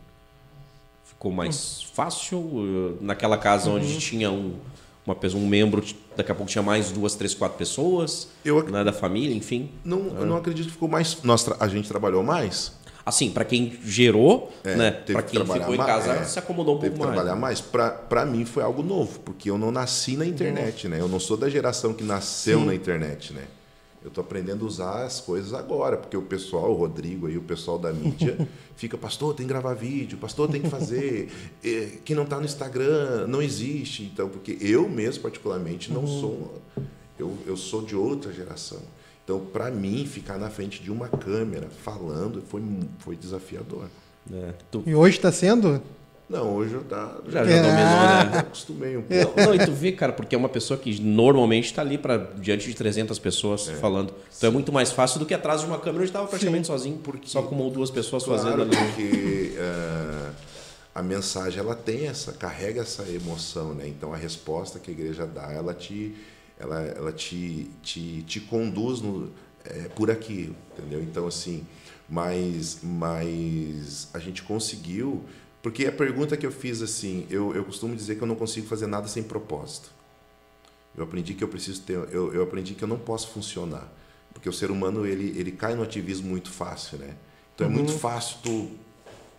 Ficou mais fácil uh, naquela casa uhum. onde tinha um uma pessoa, um membro, daqui a pouco tinha mais duas, três, quatro pessoas eu, né, da família, enfim. Não, é. Eu não acredito que ficou mais. Nós, a gente trabalhou mais. Assim, para quem gerou, é, né? Para quem ficou mais, em casa, é, se acomodou um pouco mais. trabalhar mais. Para mim foi algo novo, porque eu não nasci na internet, né? Eu não sou da geração que nasceu Sim. na internet, né? Eu estou aprendendo a usar as coisas agora, porque o pessoal, o Rodrigo aí, o pessoal da mídia, fica, pastor, tem que gravar vídeo, pastor, tem que fazer. Quem não está no Instagram não existe. Então, porque eu mesmo, particularmente, não uhum. sou. Eu, eu sou de outra geração. Então, para mim, ficar na frente de uma câmera falando foi, foi desafiador. É, tu... E hoje está sendo? Não, hoje eu tá, já, já é. dominou, né? Já acostumei um pouco. Não, e tu vê, cara, porque é uma pessoa que normalmente está ali para diante de 300 pessoas é. falando. Então Sim. é muito mais fácil do que atrás de uma câmera onde estava praticamente Sim. sozinho, porque, só com uma ou duas pessoas claro, fazendo ali. Porque uh, a mensagem ela tem essa, carrega essa emoção, né? Então a resposta que a igreja dá, ela te, ela, ela te, te, te conduz no, é, por aqui, entendeu? Então assim, mas, mas a gente conseguiu porque a pergunta que eu fiz assim, eu, eu costumo dizer que eu não consigo fazer nada sem propósito. Eu aprendi que eu preciso ter, eu, eu aprendi que eu não posso funcionar, porque o ser humano ele, ele cai no ativismo muito fácil, né? Então uhum. é muito uhum. fácil tu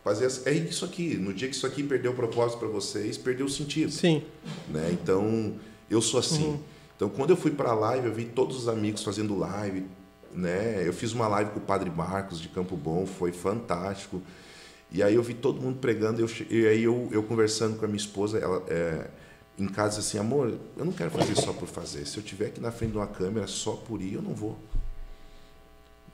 fazer é isso aqui. No dia que isso aqui perdeu o propósito para vocês, perdeu o sentido. Sim. Né? Então eu sou assim. Uhum. Então quando eu fui para a live, eu vi todos os amigos fazendo live, né? Eu fiz uma live com o Padre Marcos de Campo Bom, foi fantástico. E aí eu vi todo mundo pregando, eu, e aí eu, eu conversando com a minha esposa, ela é, em casa assim, amor, eu não quero fazer só por fazer. Se eu tiver aqui na frente de uma câmera só por ir, eu não vou.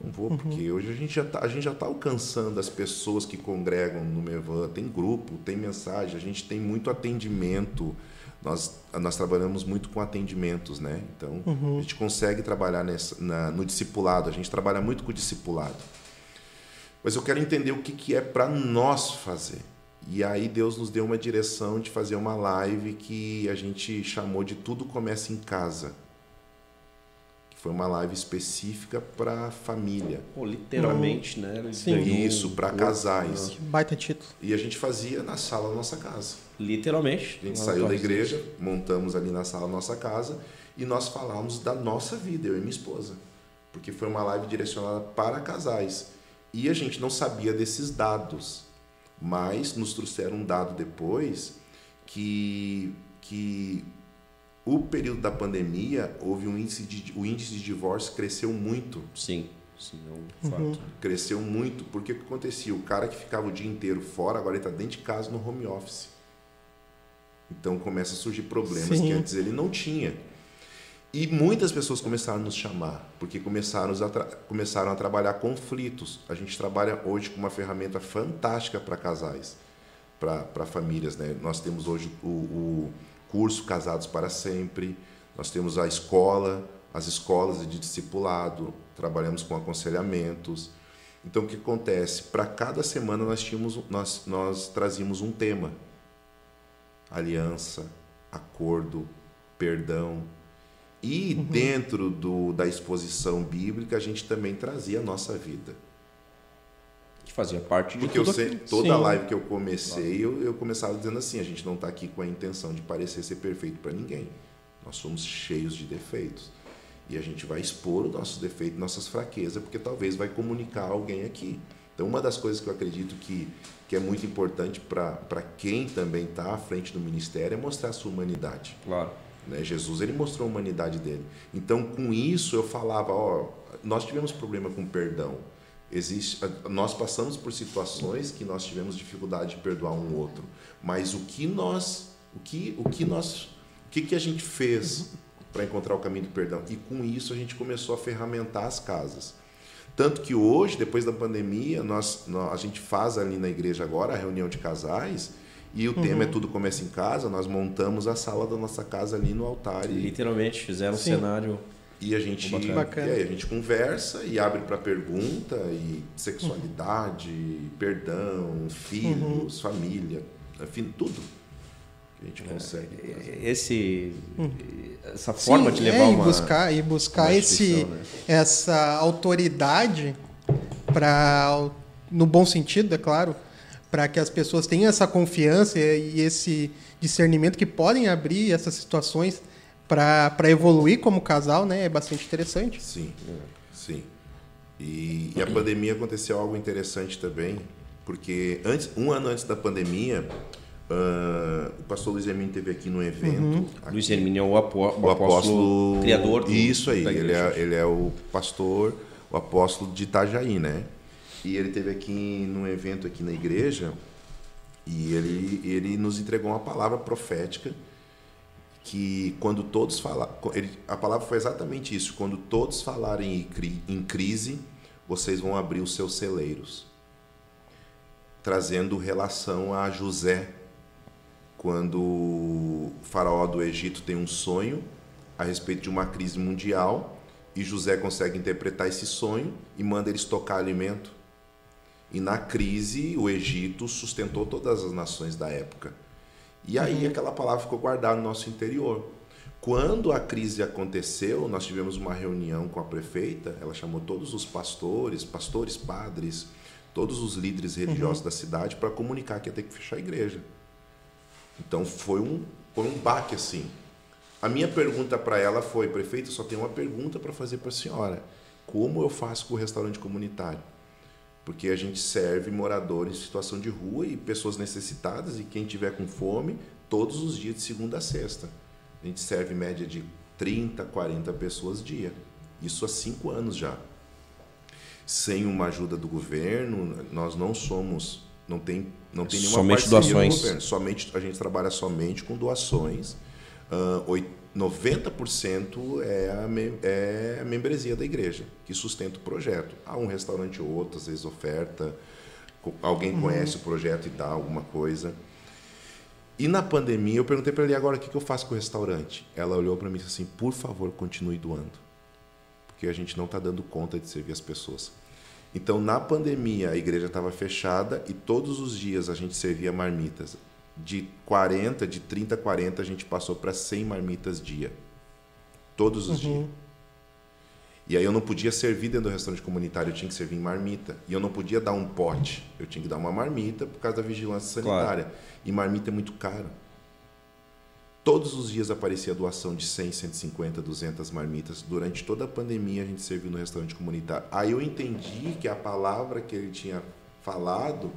Não vou, uhum. porque hoje a gente já está tá alcançando as pessoas que congregam no Mevan. Tem grupo, tem mensagem, a gente tem muito atendimento. Nós, nós trabalhamos muito com atendimentos, né? Então, uhum. a gente consegue trabalhar nessa, na, no discipulado, a gente trabalha muito com o discipulado. Mas eu quero entender o que, que é para nós fazer. E aí Deus nos deu uma direção de fazer uma live que a gente chamou de Tudo Começa em Casa. Foi uma live específica para família. Pô, literalmente, né? Sim. Isso, para casais. Que baita título. E a gente fazia na sala da nossa casa. Literalmente. A gente saiu da igreja, montamos ali na sala da nossa casa e nós falamos da nossa vida, eu e minha esposa. Porque foi uma live direcionada para casais. E a gente não sabia desses dados. Mas nos trouxeram um dado depois que, que o período da pandemia houve um índice de o índice de divórcio cresceu muito. Sim, sim, é um fato. Uhum. Cresceu muito porque o que acontecia? O cara que ficava o dia inteiro fora agora ele está dentro de casa no home office. Então começa a surgir problemas sim. que antes ele não tinha. E muitas pessoas começaram a nos chamar, porque começaram a, começaram a trabalhar conflitos. A gente trabalha hoje com uma ferramenta fantástica para casais, para famílias. Né? Nós temos hoje o, o curso Casados para Sempre, nós temos a escola, as escolas de discipulado, trabalhamos com aconselhamentos. Então, o que acontece? Para cada semana nós, tínhamos, nós, nós trazíamos um tema: aliança, acordo, perdão, e uhum. dentro do, da exposição bíblica, a gente também trazia a nossa vida. Que fazia parte de Porque tudo. Porque toda Sim. live que eu comecei, eu, eu começava dizendo assim: a gente não está aqui com a intenção de parecer ser perfeito para ninguém. Nós somos cheios de defeitos. E a gente vai expor os nossos defeitos, nossas fraquezas, porque talvez vai comunicar alguém aqui. Então, uma das coisas que eu acredito que, que é muito importante para quem também está à frente do ministério é mostrar a sua humanidade. Claro. Né? Jesus ele mostrou a humanidade dele. Então, com isso, eu falava: ó, nós tivemos problema com perdão. Existe, nós passamos por situações que nós tivemos dificuldade de perdoar um outro, mas o que nós, o que, o que nós, o que, que a gente fez para encontrar o caminho do perdão? E com isso a gente começou a ferramentar as casas. Tanto que hoje, depois da pandemia, nós, nós a gente faz ali na igreja agora a reunião de casais e o uhum. tema é Tudo Começa em Casa. Nós montamos a sala da nossa casa ali no altar. E, Literalmente, fizeram Sim. um cenário. E a gente, e aí a gente conversa e abre para pergunta e sexualidade, uhum. perdão, filhos, uhum. família, enfim, tudo que a gente consegue. É, esse, uhum. essa forma Sim, de levar é, uma e buscar e buscar esse né? essa autoridade para no bom sentido, é claro, para que as pessoas tenham essa confiança e esse discernimento que podem abrir essas situações para evoluir como casal, né? É bastante interessante. Sim, sim. E, e, a pandemia aconteceu algo interessante também, porque antes, um ano antes da pandemia, uh, o pastor Luiz Hermínio esteve aqui no evento. Uhum. Aqui, Luiz Hermínio é o, apó o, apóstolo, apóstolo criador do, Isso aí, ele é, ele é o pastor, o apóstolo de Itajaí, né? E ele teve aqui num evento aqui na igreja e ele, ele nos entregou uma palavra profética que quando todos falar, a palavra foi exatamente isso, quando todos falarem em crise, vocês vão abrir os seus celeiros. Trazendo relação a José, quando o faraó do Egito tem um sonho a respeito de uma crise mundial e José consegue interpretar esse sonho e manda ele estocar alimento e na crise, o Egito sustentou todas as nações da época. E aí uhum. aquela palavra ficou guardada no nosso interior. Quando a crise aconteceu, nós tivemos uma reunião com a prefeita, ela chamou todos os pastores, pastores, padres, todos os líderes religiosos uhum. da cidade para comunicar que ia ter que fechar a igreja. Então foi um, foi um baque assim. A minha pergunta para ela foi: prefeita, só tenho uma pergunta para fazer para a senhora. Como eu faço com o restaurante comunitário? Porque a gente serve moradores em situação de rua e pessoas necessitadas e quem tiver com fome todos os dias de segunda a sexta. A gente serve média de 30, 40 pessoas dia. Isso há cinco anos já. Sem uma ajuda do governo, nós não somos, não tem, não tem nenhuma somente doações. governo. Somente a gente trabalha somente com doações. Uh, 90% é a, é a membresia da igreja, que sustenta o projeto. Há um restaurante ou outro, às vezes oferta, alguém uhum. conhece o projeto e dá alguma coisa. E na pandemia, eu perguntei para ele agora o que eu faço com o restaurante. Ela olhou para mim e disse assim: por favor, continue doando, porque a gente não está dando conta de servir as pessoas. Então, na pandemia, a igreja estava fechada e todos os dias a gente servia marmitas de 40, de 30 a 40, a gente passou para 100 marmitas dia. Todos os uhum. dias. E aí eu não podia servir dentro do restaurante comunitário, eu tinha que servir em marmita. E eu não podia dar um pote, eu tinha que dar uma marmita por causa da vigilância sanitária. Claro. E marmita é muito caro. Todos os dias aparecia doação de 100, 150, 200 marmitas. Durante toda a pandemia a gente serviu no restaurante comunitário. Aí eu entendi que a palavra que ele tinha falado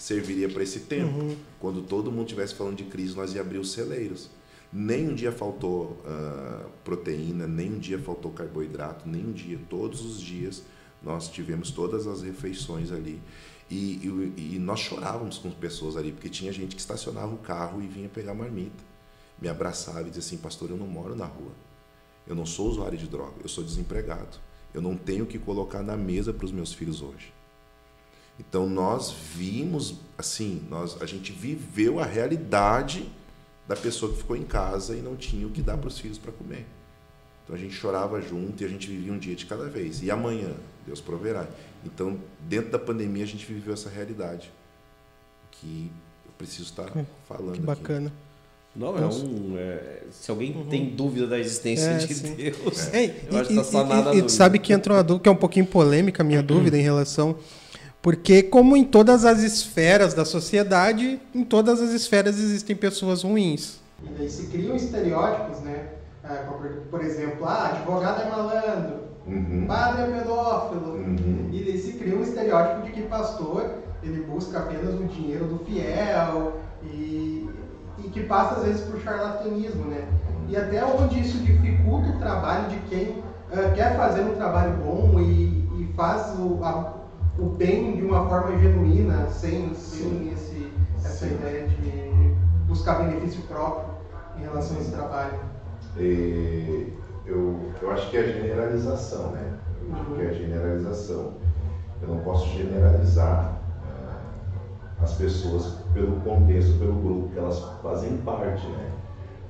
serviria para esse tempo. Uhum. Quando todo mundo estivesse falando de crise, nós ia abrir os celeiros. Nem um dia faltou uh, proteína, nem um dia faltou carboidrato, nem um dia. Todos os dias nós tivemos todas as refeições ali. E, e, e nós chorávamos com pessoas ali, porque tinha gente que estacionava o carro e vinha pegar marmita. Me abraçava e dizia assim: Pastor, eu não moro na rua. Eu não sou usuário de droga, eu sou desempregado. Eu não tenho o que colocar na mesa para os meus filhos hoje. Então nós vimos, assim, nós, a gente viveu a realidade da pessoa que ficou em casa e não tinha o que dar para os filhos para comer. Então a gente chorava junto e a gente vivia um dia de cada vez. E amanhã, Deus proverá. Então, dentro da pandemia, a gente viveu essa realidade que eu preciso estar é, falando. Que bacana. Aqui. Não, é um. É, se alguém uhum. tem dúvida da existência é, de sim. Deus, é. eu acho que está sanada e, e, e sabe que entrou uma dúvida que é um pouquinho polêmica a minha dúvida em relação porque, como em todas as esferas da sociedade, em todas as esferas existem pessoas ruins. E daí se criam estereótipos, né? É, por exemplo, ah, advogado é malandro, uhum. padre é pedófilo. Uhum. E daí se cria um estereótipo de que pastor ele busca apenas o dinheiro do fiel e, e que passa às vezes por charlatanismo, né? E até onde isso dificulta o trabalho de quem uh, quer fazer um trabalho bom e, e faz o, a, o bem de uma forma genuína, sem, sem esse, essa Sim. ideia de buscar benefício próprio em relação a esse trabalho. E eu, eu acho que é a generalização, né? Eu acho que é a generalização. Eu não posso generalizar uh, as pessoas pelo contexto, pelo grupo que elas fazem parte, né?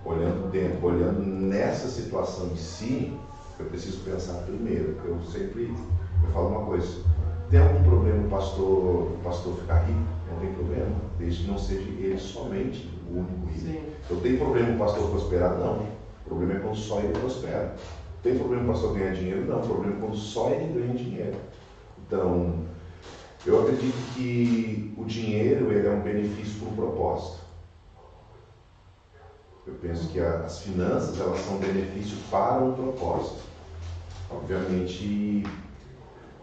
Olhando dentro, olhando nessa situação em si, eu preciso pensar primeiro. Eu sempre eu falo uma coisa tem algum problema o pastor, o pastor ficar rico? Não tem problema, desde que não seja ele somente o único rico. Sim. Então tem problema o pastor prosperar? Não. O problema é quando só ele prospera. Tem problema o pastor ganhar dinheiro? Não. O problema é quando só ele ganha dinheiro. Então, eu acredito que o dinheiro ele é um benefício para um propósito. Eu penso que as finanças elas são benefício para um propósito. Obviamente,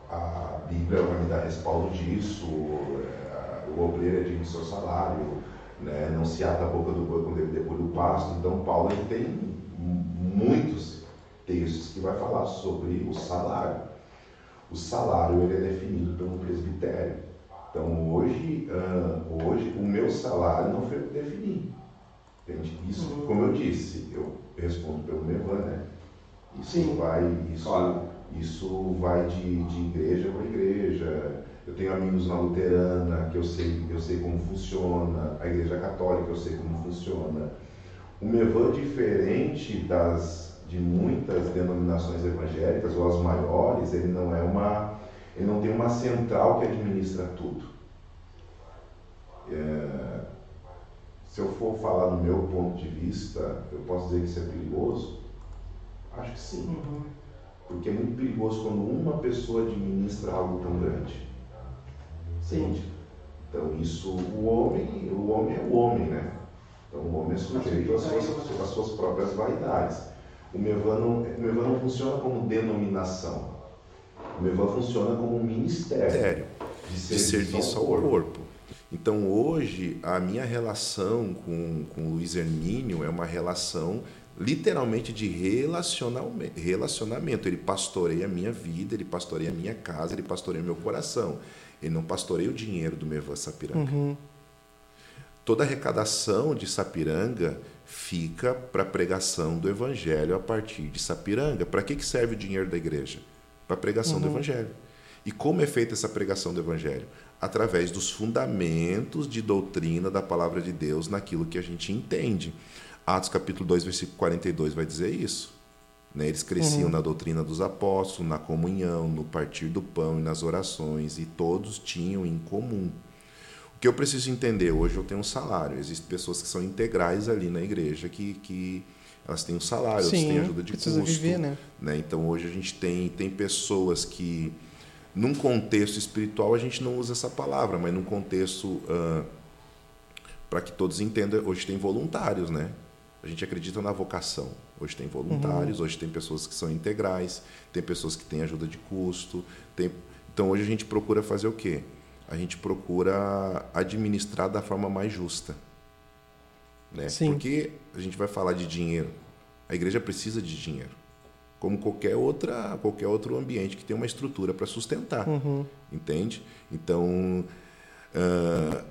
a Bíblia vai me dar respaldo disso, é, o obreiro é de seu salário, né? não se ata a boca do boi quando ele depois do pasto. Então, Paulo ele tem muitos textos que vai falar sobre o salário. O salário ele é definido pelo presbitério. Então, hoje, uh, hoje o meu salário não foi definido. Entende? Isso, uhum. como eu disse, eu respondo pelo meu né? Isso Sim. vai. Isso, claro isso vai de, de igreja para igreja. Eu tenho amigos na luterana que eu sei, eu sei como funciona, a igreja católica eu sei como funciona. O Mevan, diferente das, de muitas denominações evangélicas, ou as maiores, ele não é uma. ele não tem uma central que administra tudo. É, se eu for falar do meu ponto de vista, eu posso dizer que isso é perigoso? Acho que sim. Uhum. Porque é muito perigoso quando uma pessoa administra algo tão grande. Sim. Então isso, o homem, o homem é o homem, né? Então o homem é sujeito às suas, às suas próprias vaidades. O Mevan não, o Mevan não funciona como denominação. O Mevan funciona como um ministério de serviço, de serviço ao, corpo. ao corpo. Então hoje a minha relação com, com o Luiz Hermínio é uma relação literalmente de relacionamento. Ele pastoreia a minha vida, ele pastoreia a minha casa, ele pastoreia meu coração. Ele não pastoreia o dinheiro do Mevan Sapiranga. Uhum. Toda arrecadação de Sapiranga fica para a pregação do Evangelho a partir de Sapiranga. Para que, que serve o dinheiro da igreja? Para a pregação uhum. do Evangelho. E como é feita essa pregação do Evangelho? Através dos fundamentos de doutrina da palavra de Deus naquilo que a gente entende. Atos capítulo 2, versículo 42 vai dizer isso. Né? Eles cresciam uhum. na doutrina dos apóstolos, na comunhão, no partir do pão e nas orações, e todos tinham em comum. O que eu preciso entender, hoje eu tenho um salário, existem pessoas que são integrais ali na igreja, que, que elas têm um salário, Sim, elas têm ajuda de custo. Viver, né? né? Então hoje a gente tem, tem pessoas que, num contexto espiritual, a gente não usa essa palavra, mas num contexto, uh, para que todos entendam, hoje tem voluntários, né? A gente acredita na vocação. Hoje tem voluntários, uhum. hoje tem pessoas que são integrais, tem pessoas que têm ajuda de custo. Tem... Então hoje a gente procura fazer o quê? A gente procura administrar da forma mais justa. Né? Sim. Porque a gente vai falar de dinheiro. A igreja precisa de dinheiro. Como qualquer, outra, qualquer outro ambiente que tem uma estrutura para sustentar. Uhum. Entende? Então, uh,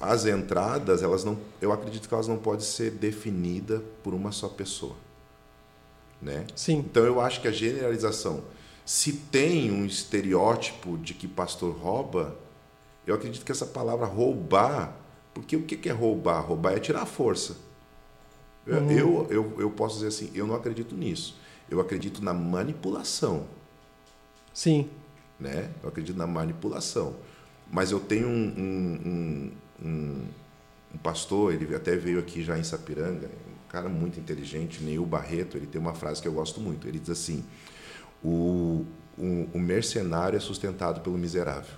as entradas, elas não, eu acredito que elas não podem ser definidas por uma só pessoa. Né? Sim. Então, eu acho que a generalização, se tem um estereótipo de que pastor rouba, eu acredito que essa palavra roubar porque o que é roubar? Roubar é tirar a força. Uhum. Eu, eu, eu posso dizer assim, eu não acredito nisso. Eu acredito na manipulação. Sim. Né? Eu acredito na manipulação. Mas eu tenho um, um, um, um pastor, ele até veio aqui já em Sapiranga, um cara muito inteligente, Neil Barreto, ele tem uma frase que eu gosto muito. Ele diz assim: o, o, o mercenário é sustentado pelo miserável.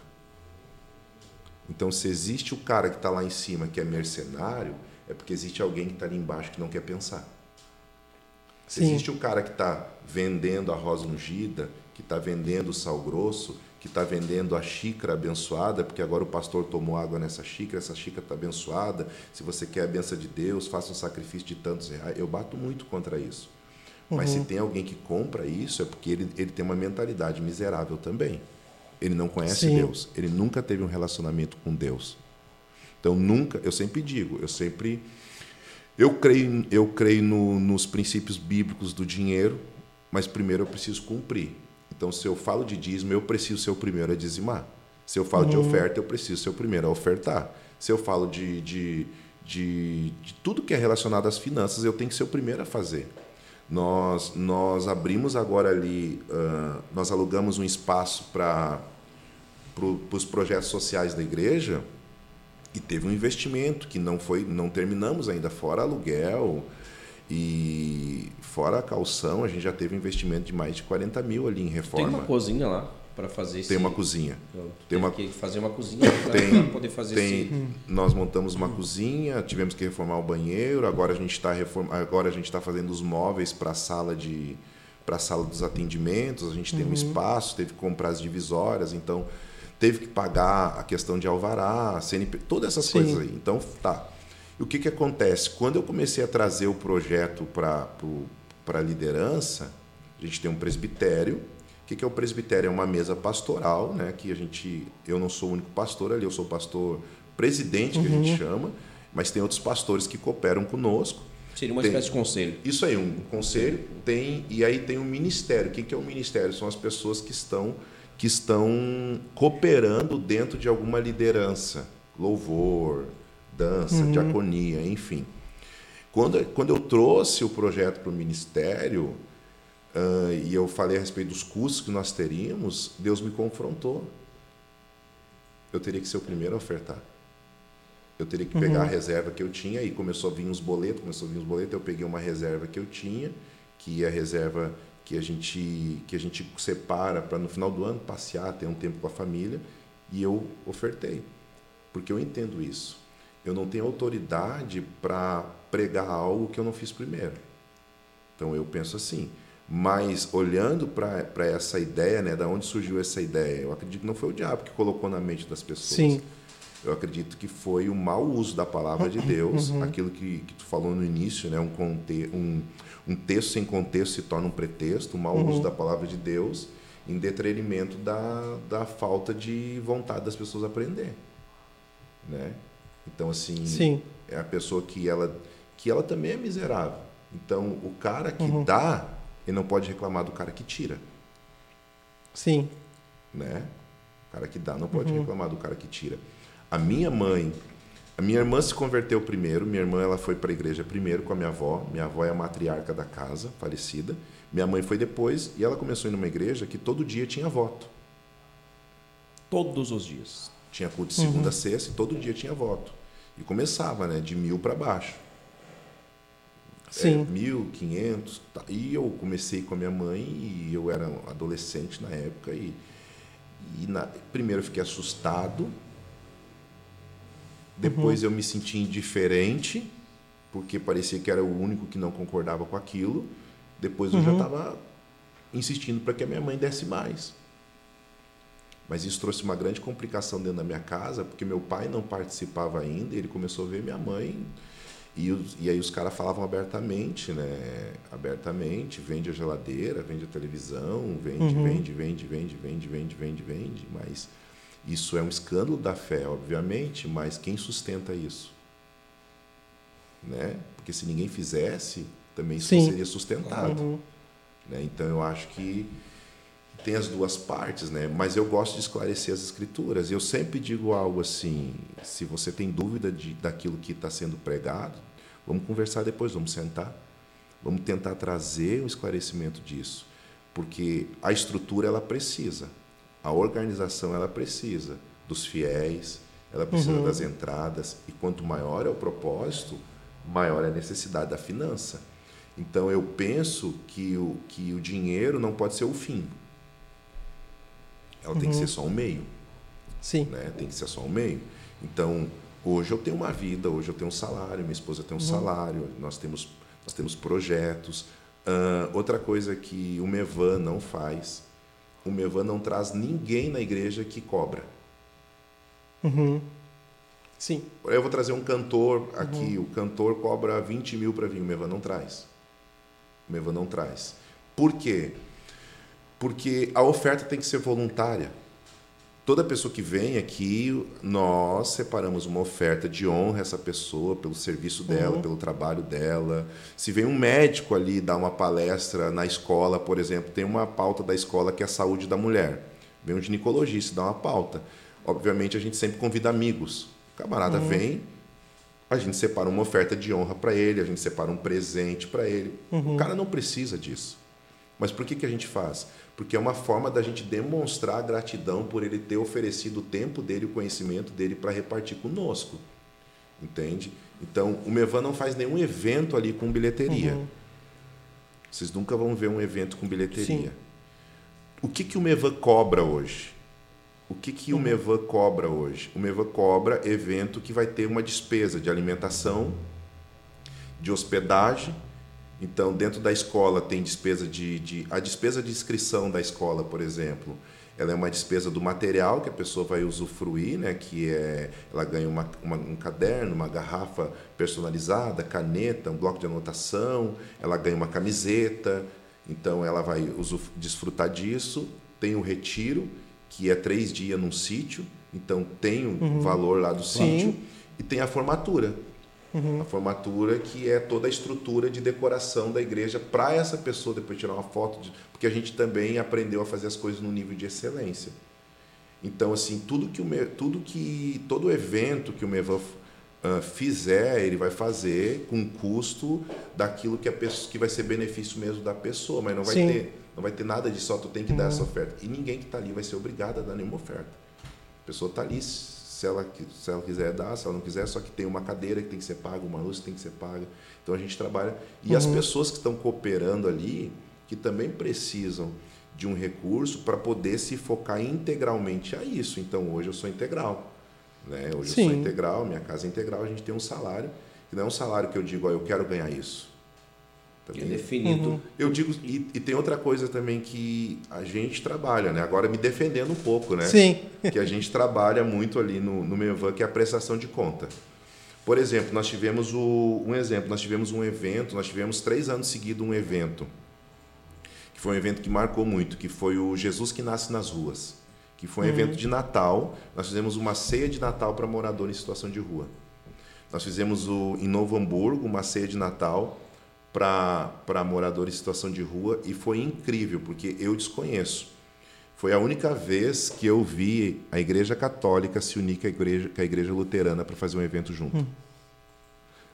Então, se existe o cara que está lá em cima que é mercenário, é porque existe alguém que está ali embaixo que não quer pensar. Se Sim. existe o cara que está vendendo a rosa ungida, que está vendendo o sal grosso, que está vendendo a xícara abençoada, porque agora o pastor tomou água nessa xícara, essa xícara está abençoada. Se você quer a benção de Deus, faça um sacrifício de tantos reais. Eu bato muito contra isso. Uhum. Mas se uhum. tem alguém que compra isso, é porque ele, ele tem uma mentalidade miserável também. Ele não conhece Sim. Deus. Ele nunca teve um relacionamento com Deus. Então nunca, eu sempre digo, eu sempre eu creio, eu creio no, nos princípios bíblicos do dinheiro, mas primeiro eu preciso cumprir. Então se eu falo de dízimo, eu preciso ser o primeiro a dizimar. Se eu falo uhum. de oferta, eu preciso ser o primeiro a ofertar. Se eu falo de, de, de, de tudo que é relacionado às finanças, eu tenho que ser o primeiro a fazer. Nós, nós abrimos agora ali, uh, nós alugamos um espaço para pro, os projetos sociais da igreja e teve um investimento que não foi, não terminamos ainda, fora aluguel e fora a calção, a gente já teve um investimento de mais de 40 mil ali em reforma. Tem uma cozinha lá para fazer Tem uma cozinha. tem uma que fazer uma cozinha para poder fazer tem, esse... Nós montamos uma cozinha, tivemos que reformar o banheiro, agora a gente está reform... agora a gente está fazendo os móveis para a sala de para a sala dos atendimentos, a gente tem uhum. um espaço, teve que comprar as divisórias, então teve que pagar a questão de alvará, CNP, todas essas Sim. coisas aí. Então, tá. E o que, que acontece? Quando eu comecei a trazer o projeto para a liderança, a gente tem um presbitério, o que, que é o presbitério? É uma mesa pastoral, né? Que a gente, eu não sou o único pastor ali, eu sou o pastor presidente que uhum. a gente uhum. chama, mas tem outros pastores que cooperam conosco. Seria uma tem, espécie de conselho. Isso aí, um conselho tem e aí tem um ministério. O que, que é o um ministério? São as pessoas que estão que estão cooperando dentro de alguma liderança, louvor, dança, uhum. diaconia, enfim. Quando, quando eu trouxe o projeto para o ministério, uh, e eu falei a respeito dos custos que nós teríamos, Deus me confrontou. Eu teria que ser o primeiro a ofertar. Eu teria que pegar uhum. a reserva que eu tinha e começou a vir os boletos, começou a vir os boletos, eu peguei uma reserva que eu tinha, que é a reserva que a gente que a gente separa para no final do ano passear, ter um tempo com a família, e eu ofertei. Porque eu entendo isso. Eu não tenho autoridade para pregar algo que eu não fiz primeiro. Então eu penso assim, mas olhando para essa ideia, né, da onde surgiu essa ideia, eu acredito que não foi o diabo que colocou na mente das pessoas. Sim. Eu acredito que foi o mau uso da palavra de Deus, uhum. aquilo que, que tu falou no início, né, um, conte, um, um texto sem contexto se torna um pretexto, o mau uhum. uso da palavra de Deus, em detrimento da, da falta de vontade das pessoas aprender, né? Então assim, Sim. é a pessoa que ela que ela também é miserável. Então o cara que uhum. dá ele não pode reclamar do cara que tira. Sim. Né? O cara que dá não pode uhum. reclamar do cara que tira. A minha mãe, a minha irmã se converteu primeiro. Minha irmã ela foi para a igreja primeiro com a minha avó. Minha avó é a matriarca da casa, falecida. Minha mãe foi depois e ela começou a ir numa igreja que todo dia tinha voto. Todos os dias. Tinha culto de segunda uhum. a sexta e todo dia tinha voto. E começava, né, de mil para baixo. Sim. É, 1.500. Tá. E eu comecei com a minha mãe e eu era adolescente na época e, e na, primeiro eu fiquei assustado, depois uhum. eu me senti indiferente, porque parecia que era o único que não concordava com aquilo. Depois eu uhum. já estava insistindo para que a minha mãe desse mais. Mas isso trouxe uma grande complicação dentro da minha casa, porque meu pai não participava ainda, ele começou a ver minha mãe. E, os, e aí os caras falavam abertamente, né? Abertamente, vende a geladeira, vende a televisão, vende, uhum. vende, vende, vende, vende, vende, vende, vende. Mas isso é um escândalo da fé, obviamente, mas quem sustenta isso? Né? Porque se ninguém fizesse, também isso Sim. seria sustentado. Uhum. Né? Então eu acho que tem as duas partes, né? Mas eu gosto de esclarecer as escrituras. Eu sempre digo algo assim: se você tem dúvida de, daquilo que está sendo pregado, vamos conversar depois, vamos sentar, vamos tentar trazer o esclarecimento disso, porque a estrutura ela precisa, a organização ela precisa dos fiéis, ela precisa uhum. das entradas e quanto maior é o propósito, maior é a necessidade da finança. Então eu penso que o, que o dinheiro não pode ser o fim. Ela uhum. tem que ser uhum. só um meio. Sim. Né? Tem que ser só um meio. Então, hoje eu tenho uma vida, hoje eu tenho um salário, minha esposa tem um uhum. salário, nós temos, nós temos projetos. Uh, outra coisa que o Mevan não faz, o Mevan não traz ninguém na igreja que cobra. Uhum. Sim. Eu vou trazer um cantor aqui, uhum. o cantor cobra 20 mil para vir, o Mevan não traz. O Mevan não traz. Por quê? porque a oferta tem que ser voluntária. Toda pessoa que vem aqui, nós separamos uma oferta de honra a essa pessoa pelo serviço dela, uhum. pelo trabalho dela. Se vem um médico ali dar uma palestra na escola, por exemplo, tem uma pauta da escola que é a saúde da mulher. Vem um ginecologista dar uma pauta. Obviamente a gente sempre convida amigos. O camarada uhum. vem, a gente separa uma oferta de honra para ele, a gente separa um presente para ele. Uhum. O cara não precisa disso. Mas por que, que a gente faz? porque é uma forma da gente demonstrar gratidão por ele ter oferecido o tempo dele, o conhecimento dele para repartir conosco. Entende? Então, o Mevan não faz nenhum evento ali com bilheteria. Uhum. Vocês nunca vão ver um evento com bilheteria. Sim. O que, que o Mevan cobra hoje? O que, que uhum. o Mevan cobra hoje? O Mevan cobra evento que vai ter uma despesa de alimentação, de hospedagem então, dentro da escola tem despesa de, de, A despesa de inscrição da escola, por exemplo, ela é uma despesa do material que a pessoa vai usufruir, né? que é, ela ganha uma, uma, um caderno, uma garrafa personalizada, caneta, um bloco de anotação, ela ganha uma camiseta, então ela vai desfrutar disso. Tem o retiro, que é três dias num sítio, então tem o uhum. valor lá do sítio, e tem a formatura Uhum. A formatura que é toda a estrutura de decoração da igreja para essa pessoa depois tirar uma foto, de, porque a gente também aprendeu a fazer as coisas no nível de excelência. Então, assim, tudo que o tudo que todo evento que o Mevan uh, fizer, ele vai fazer com custo daquilo que a pessoa que vai ser benefício mesmo da pessoa, mas não vai Sim. ter não vai ter nada de só tu tem que uhum. dar essa oferta. E ninguém que está ali vai ser obrigado a dar nenhuma oferta. A pessoa está ali se ela, se ela quiser dar, se ela não quiser, só que tem uma cadeira que tem que ser paga, uma luz que tem que ser paga. Então a gente trabalha. E uhum. as pessoas que estão cooperando ali, que também precisam de um recurso para poder se focar integralmente a isso. Então hoje eu sou integral. Né? Hoje Sim. eu sou integral, minha casa é integral, a gente tem um salário, que não é um salário que eu digo, ó, eu quero ganhar isso. Também. É definido. Uhum. Eu digo, e, e, tem outra coisa também que a gente trabalha, né? Agora me defendendo um pouco, né? Sim. Que a gente trabalha muito ali no, no Mevan, que é a prestação de conta. Por exemplo, nós tivemos o, um exemplo, nós tivemos um evento, nós tivemos três anos seguidos um evento, que foi um evento que marcou muito, que foi o Jesus que Nasce nas Ruas, que foi um uhum. evento de Natal. Nós fizemos uma ceia de Natal para moradores em situação de rua. Nós fizemos o, em Novo Hamburgo uma ceia de Natal para moradores em situação de rua e foi incrível, porque eu desconheço. Foi a única vez que eu vi a Igreja Católica se unir com a Igreja, com a igreja Luterana para fazer um evento junto. Hum.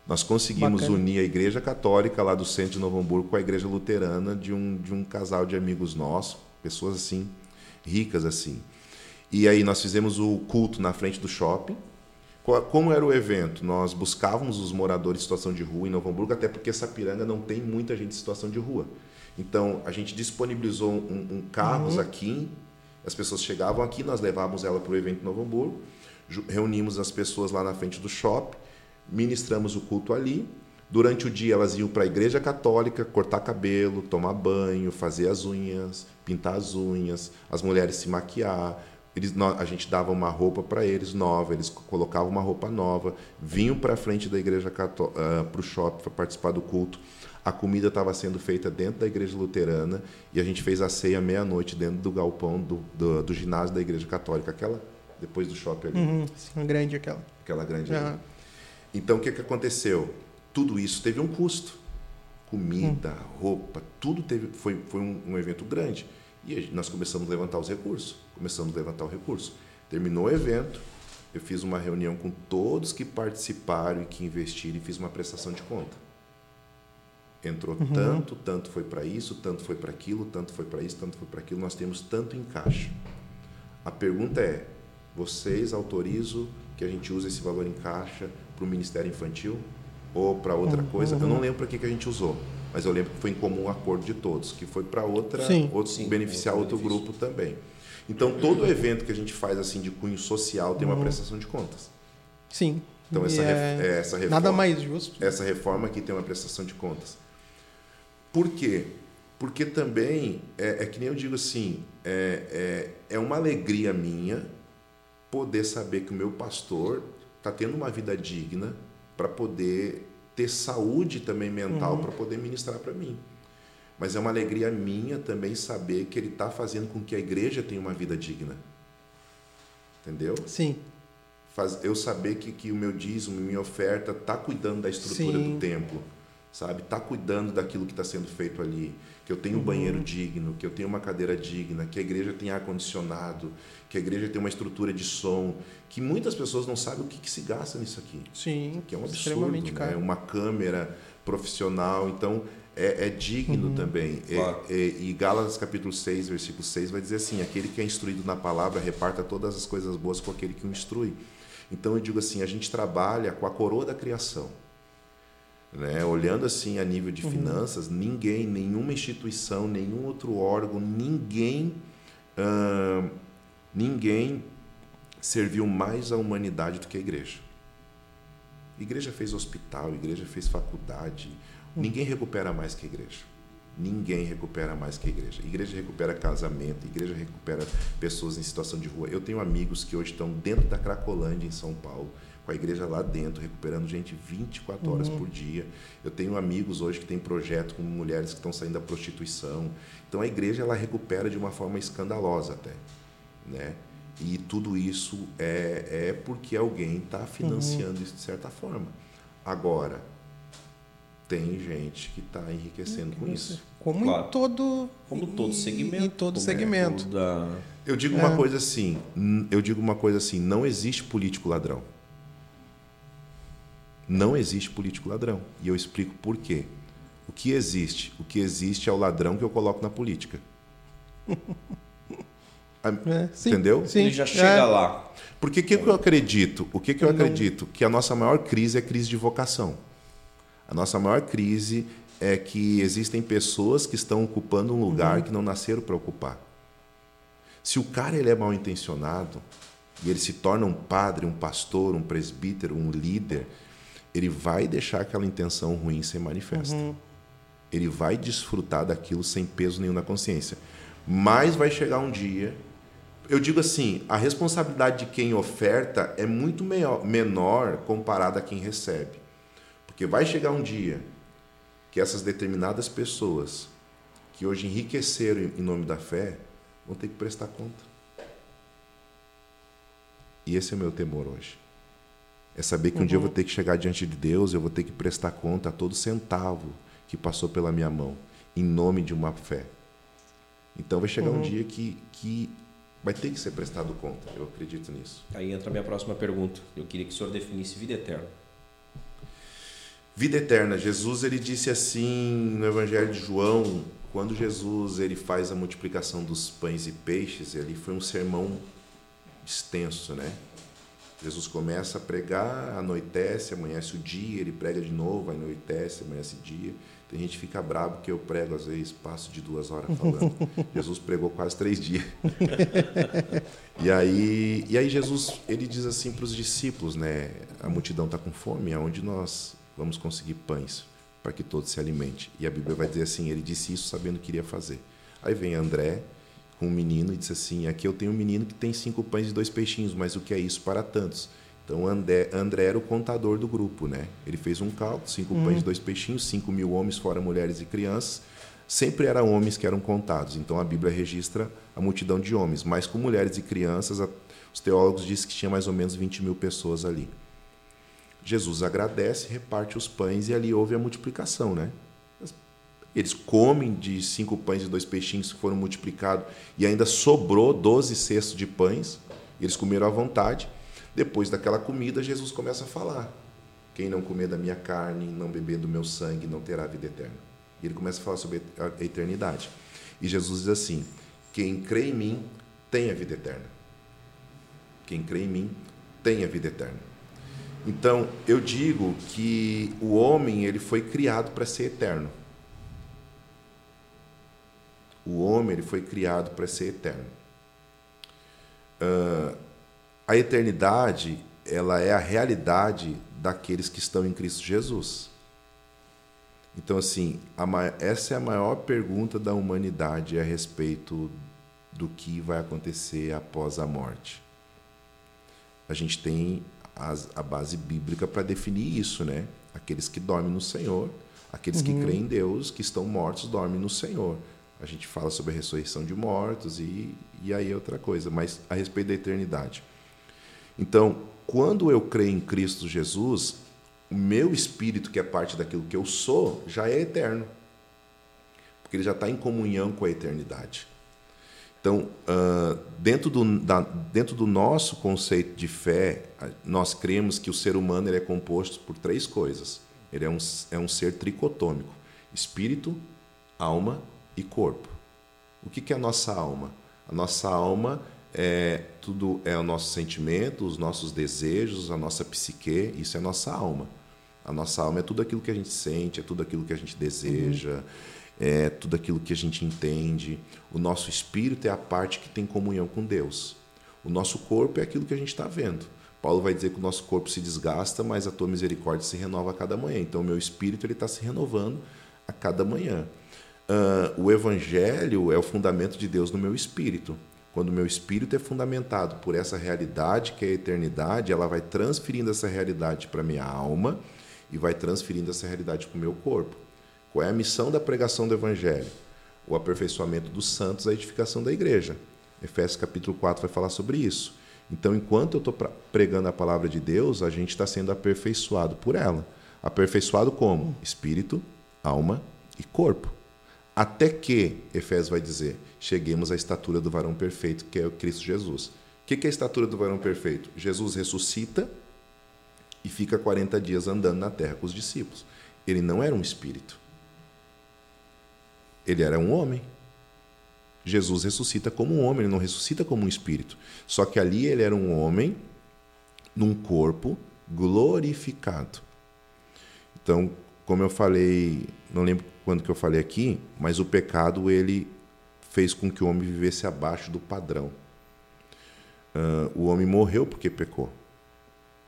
Nós conseguimos Bacana. unir a Igreja Católica lá do centro de Novo Hamburgo com a Igreja Luterana de um, de um casal de amigos nossos, pessoas assim, ricas assim. E aí nós fizemos o culto na frente do shopping, Como era o evento? Nós buscávamos os moradores em situação de rua em Novo Hamburgo, até porque Sapiranga não tem muita gente em situação de rua. Então, a gente disponibilizou um, um carros uhum. aqui, as pessoas chegavam aqui, nós levávamos ela para o evento em Novo Hamburgo, reunimos as pessoas lá na frente do shopping, ministramos o culto ali. Durante o dia elas iam para a igreja católica cortar cabelo, tomar banho, fazer as unhas, pintar as unhas, as mulheres se maquiar. Eles, a gente dava uma roupa para eles nova, eles colocavam uma roupa nova, vinham para frente da igreja católica, uh, para o shopping para participar do culto. A comida estava sendo feita dentro da igreja luterana e a gente fez a ceia meia-noite dentro do galpão do, do, do, ginásio da igreja católica, aquela depois do shopping ali. Uhum, sim, grande aquela. Aquela grande. Uhum. Então o que, que aconteceu? Tudo isso teve um custo. Comida, uhum. roupa, tudo teve, foi, foi um, um evento grande. E nós começamos a levantar os recursos. Começamos a levantar o recurso. Terminou o evento, eu fiz uma reunião com todos que participaram e que investiram e fiz uma prestação de conta. Entrou uhum. tanto, tanto foi para isso, tanto foi para aquilo, tanto foi para isso, tanto foi para aquilo. Nós temos tanto em caixa. A pergunta é: vocês autorizam que a gente use esse valor em caixa para o Ministério Infantil ou para outra uhum. coisa? Eu não lembro para que, que a gente usou mas eu lembro que foi em comum acordo de todos, que foi para outra, sim, outro, sim, beneficiar outro benefício. grupo também. Então todo evento que a gente faz assim de cunho social tem uma uhum. prestação de contas. Sim. Então essa, é... é essa reforma, nada mais justo. Essa reforma aqui tem uma prestação de contas. Por quê? Porque também é, é que nem eu digo assim, é, é, é uma alegria minha poder saber que o meu pastor está tendo uma vida digna para poder ter saúde também mental uhum. para poder ministrar para mim. Mas é uma alegria minha também saber que ele está fazendo com que a igreja tenha uma vida digna. Entendeu? Sim. Faz, eu saber que, que o meu dízimo, minha oferta está cuidando da estrutura Sim. do templo, sabe? Está cuidando daquilo que está sendo feito ali. Que eu tenho um banheiro uhum. digno, que eu tenho uma cadeira digna, que a igreja tem ar-condicionado, que a igreja tem uma estrutura de som, que muitas pessoas não sabem o que, que se gasta nisso aqui. Sim. Que é um absurdo, né? Uma câmera profissional, então é, é digno uhum. também. Claro. É, é, e Gálatas capítulo 6, versículo 6 vai dizer assim: aquele que é instruído na palavra reparta todas as coisas boas com aquele que o instrui. Então eu digo assim, a gente trabalha com a coroa da criação. Né? Olhando assim a nível de uhum. finanças, ninguém, nenhuma instituição, nenhum outro órgão, ninguém, hum, ninguém serviu mais à humanidade do que a igreja. A igreja fez hospital, a igreja fez faculdade. Uhum. Ninguém recupera mais que a igreja. Ninguém recupera mais que a igreja. A igreja recupera casamento, a igreja recupera pessoas em situação de rua. Eu tenho amigos que hoje estão dentro da Cracolândia, em São Paulo, com a igreja lá dentro, recuperando gente 24 horas uhum. por dia. Eu tenho amigos hoje que têm projeto com mulheres que estão saindo da prostituição. Então a igreja ela recupera de uma forma escandalosa até, né? E tudo isso é, é porque alguém está financiando uhum. isso de certa forma. Agora, tem gente que está enriquecendo com isso. Como claro. em todo como todo segmento. Em todo segmento. Da... Eu digo é. uma coisa assim, eu digo uma coisa assim, não existe político ladrão. Não existe político ladrão. E eu explico por quê. O que existe? O que existe é o ladrão que eu coloco na política. É, sim, Entendeu? Sim. Ele já chega é. lá. Porque o que, que eu acredito? O que, que eu acredito? Que a nossa maior crise é a crise de vocação. A nossa maior crise é que existem pessoas que estão ocupando um lugar uhum. que não nasceram para ocupar. Se o cara ele é mal intencionado e ele se torna um padre, um pastor, um presbítero, um líder, ele vai deixar aquela intenção ruim ser manifesta. Uhum. Ele vai desfrutar daquilo sem peso nenhum na consciência. Mas vai chegar um dia. Eu digo assim: a responsabilidade de quem oferta é muito menor comparada a quem recebe. Porque vai chegar um dia que essas determinadas pessoas que hoje enriqueceram em nome da fé vão ter que prestar conta. E esse é o meu temor hoje. É saber que um uhum. dia eu vou uhum. ter que chegar diante de Deus, eu vou ter que prestar conta a todo centavo que passou pela minha mão, em nome de uma fé. Então vai chegar uhum. um dia que, que vai ter que ser prestado conta. Eu acredito nisso. Aí entra a minha próxima pergunta. Eu queria que o senhor definisse vida eterna. Vida eterna. Jesus ele disse assim no Evangelho de João, quando Jesus ele faz a multiplicação dos pães e peixes, ele foi um sermão extenso, né? Jesus começa a pregar, anoitece, amanhece o dia, ele prega de novo, anoitece, amanhece o dia. Tem gente que fica bravo que eu prego, às vezes, passo de duas horas falando. Jesus pregou quase três dias. e, aí, e aí Jesus ele diz assim para os discípulos, né? A multidão está com fome, aonde nós vamos conseguir pães para que todos se alimentem? E a Bíblia vai dizer assim, ele disse isso sabendo o que iria fazer. Aí vem André, com um menino e disse assim: Aqui eu tenho um menino que tem cinco pães e dois peixinhos, mas o que é isso para tantos? Então André, André era o contador do grupo, né? Ele fez um cálculo: cinco pães e dois peixinhos, cinco mil homens, fora mulheres e crianças. Sempre eram homens que eram contados. Então a Bíblia registra a multidão de homens, mas com mulheres e crianças, os teólogos dizem que tinha mais ou menos 20 mil pessoas ali. Jesus agradece, reparte os pães e ali houve a multiplicação, né? Eles comem de cinco pães e dois peixinhos que foram multiplicados e ainda sobrou doze cestos de pães. Eles comeram à vontade. Depois daquela comida, Jesus começa a falar: Quem não comer da minha carne, não beber do meu sangue, não terá vida eterna. E ele começa a falar sobre a eternidade. E Jesus diz assim: Quem crê em mim tem a vida eterna. Quem crê em mim tem a vida eterna. Então, eu digo que o homem ele foi criado para ser eterno. O homem ele foi criado para ser eterno. Uh, a eternidade ela é a realidade daqueles que estão em Cristo Jesus. Então, assim, a, essa é a maior pergunta da humanidade a respeito do que vai acontecer após a morte. A gente tem as, a base bíblica para definir isso, né? Aqueles que dormem no Senhor, aqueles uhum. que creem em Deus, que estão mortos, dormem no Senhor a gente fala sobre a ressurreição de mortos e, e aí é outra coisa, mas a respeito da eternidade. Então, quando eu creio em Cristo Jesus, o meu espírito, que é parte daquilo que eu sou, já é eterno. Porque ele já está em comunhão com a eternidade. Então, uh, dentro, do, da, dentro do nosso conceito de fé, nós cremos que o ser humano ele é composto por três coisas. Ele é um, é um ser tricotômico: espírito, alma e corpo. O que é a nossa alma? A nossa alma é tudo é o nosso sentimento, os nossos desejos, a nossa psique, isso é a nossa alma. A nossa alma é tudo aquilo que a gente sente, é tudo aquilo que a gente deseja, uhum. É tudo aquilo que a gente entende. O nosso espírito é a parte que tem comunhão com Deus. O nosso corpo é aquilo que a gente está vendo. Paulo vai dizer que o nosso corpo se desgasta, mas a tua misericórdia se renova a cada manhã. Então, o meu espírito ele está se renovando a cada manhã. Uh, o Evangelho é o fundamento de Deus no meu espírito. Quando o meu espírito é fundamentado por essa realidade que é a eternidade, ela vai transferindo essa realidade para minha alma e vai transferindo essa realidade para o meu corpo. Qual é a missão da pregação do Evangelho? O aperfeiçoamento dos santos, a edificação da igreja. Efésios capítulo 4 vai falar sobre isso. Então, enquanto eu estou pregando a palavra de Deus, a gente está sendo aperfeiçoado por ela. Aperfeiçoado como? Espírito, alma e corpo. Até que, Efésios vai dizer, cheguemos à estatura do varão perfeito, que é o Cristo Jesus. O que é a estatura do varão perfeito? Jesus ressuscita e fica 40 dias andando na terra com os discípulos. Ele não era um espírito. Ele era um homem. Jesus ressuscita como um homem, ele não ressuscita como um espírito. Só que ali ele era um homem num corpo glorificado. Então, como eu falei, não lembro quando que eu falei aqui, mas o pecado ele fez com que o homem vivesse abaixo do padrão. Uh, o homem morreu porque pecou.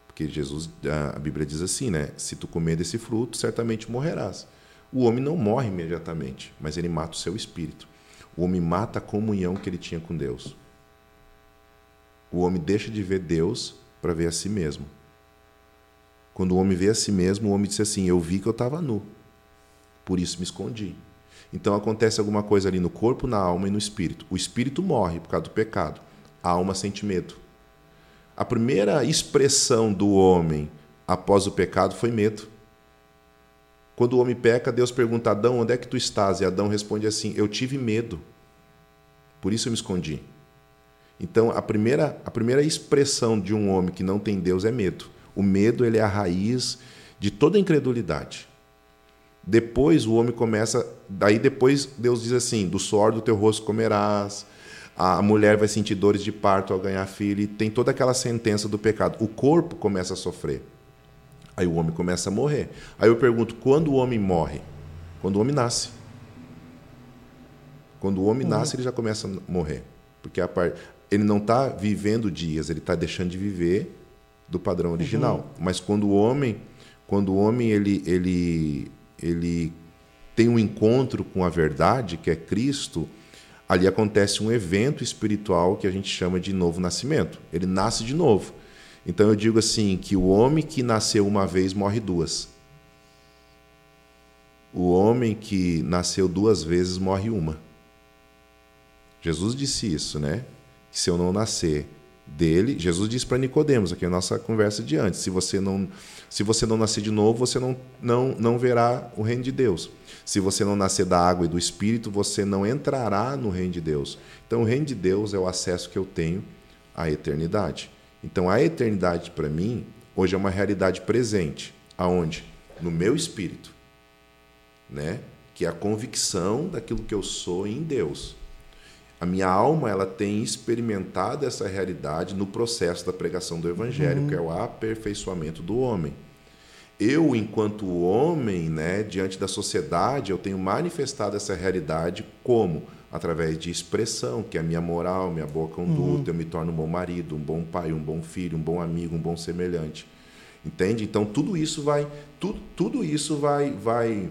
Porque Jesus, a Bíblia diz assim, né? Se tu comer desse fruto, certamente morrerás. O homem não morre imediatamente, mas ele mata o seu espírito. O homem mata a comunhão que ele tinha com Deus. O homem deixa de ver Deus para ver a si mesmo. Quando o homem vê a si mesmo, o homem diz assim: Eu vi que eu estava nu por isso me escondi. Então acontece alguma coisa ali no corpo, na alma e no espírito. O espírito morre por causa do pecado. A alma sente medo. A primeira expressão do homem após o pecado foi medo. Quando o homem peca, Deus pergunta a Adão: onde é que tu estás? E Adão responde assim: eu tive medo. Por isso eu me escondi. Então, a primeira, a primeira expressão de um homem que não tem Deus é medo. O medo ele é a raiz de toda incredulidade. Depois o homem começa, daí depois Deus diz assim: do suor do teu rosto comerás, a mulher vai sentir dores de parto ao ganhar filho, e tem toda aquela sentença do pecado. O corpo começa a sofrer. Aí o homem começa a morrer. Aí eu pergunto: quando o homem morre? Quando o homem nasce. Quando o homem uhum. nasce, ele já começa a morrer. Porque a ele não está vivendo dias, ele está deixando de viver do padrão original. Uhum. Mas quando o homem, quando o homem ele, ele, ele tem um encontro com a verdade, que é Cristo, ali acontece um evento espiritual que a gente chama de novo nascimento. Ele nasce de novo. Então eu digo assim que o homem que nasceu uma vez morre duas. O homem que nasceu duas vezes morre uma. Jesus disse isso, né? Que se eu não nascer dele, Jesus disse para Nicodemos, aqui é a nossa conversa de antes, se você não se você não nascer de novo, você não não não verá o reino de Deus. Se você não nascer da água e do espírito, você não entrará no reino de Deus. Então o reino de Deus é o acesso que eu tenho à eternidade. Então a eternidade para mim hoje é uma realidade presente, aonde no meu espírito, né? Que é a convicção daquilo que eu sou em Deus. A minha alma ela tem experimentado essa realidade no processo da pregação do evangelho, uhum. que é o aperfeiçoamento do homem. Eu, enquanto homem, né, diante da sociedade, eu tenho manifestado essa realidade como através de expressão, que é a minha moral, minha boa conduta, uhum. eu me torno um bom marido, um bom pai, um bom filho, um bom amigo, um bom semelhante. Entende? Então tudo isso vai tudo, tudo isso vai vai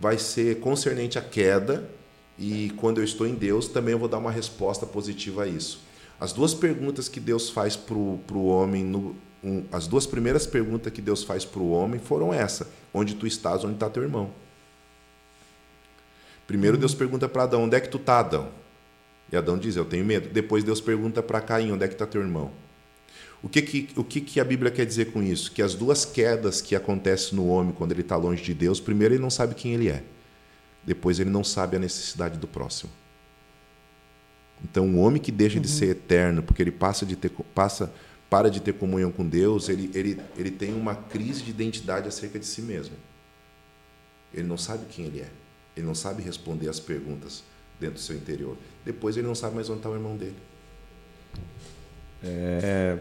vai ser concernente à queda e quando eu estou em Deus, também eu vou dar uma resposta positiva a isso. As duas perguntas que Deus faz para o homem, no, um, as duas primeiras perguntas que Deus faz para o homem foram essa: onde tu estás, onde está teu irmão? Primeiro Deus pergunta para Adão: onde é que tu está, Adão? E Adão diz: eu tenho medo. Depois Deus pergunta para Caim: onde é que está teu irmão? O que, que, o que, que a Bíblia quer dizer com isso? Que as duas quedas que acontecem no homem quando ele está longe de Deus, primeiro ele não sabe quem ele é depois ele não sabe a necessidade do próximo. Então, o homem que deixa uhum. de ser eterno, porque ele passa de ter, passa, para de ter comunhão com Deus, ele, ele, ele tem uma crise de identidade acerca de si mesmo. Ele não sabe quem ele é. Ele não sabe responder as perguntas dentro do seu interior. Depois ele não sabe mais onde está o irmão dele. É,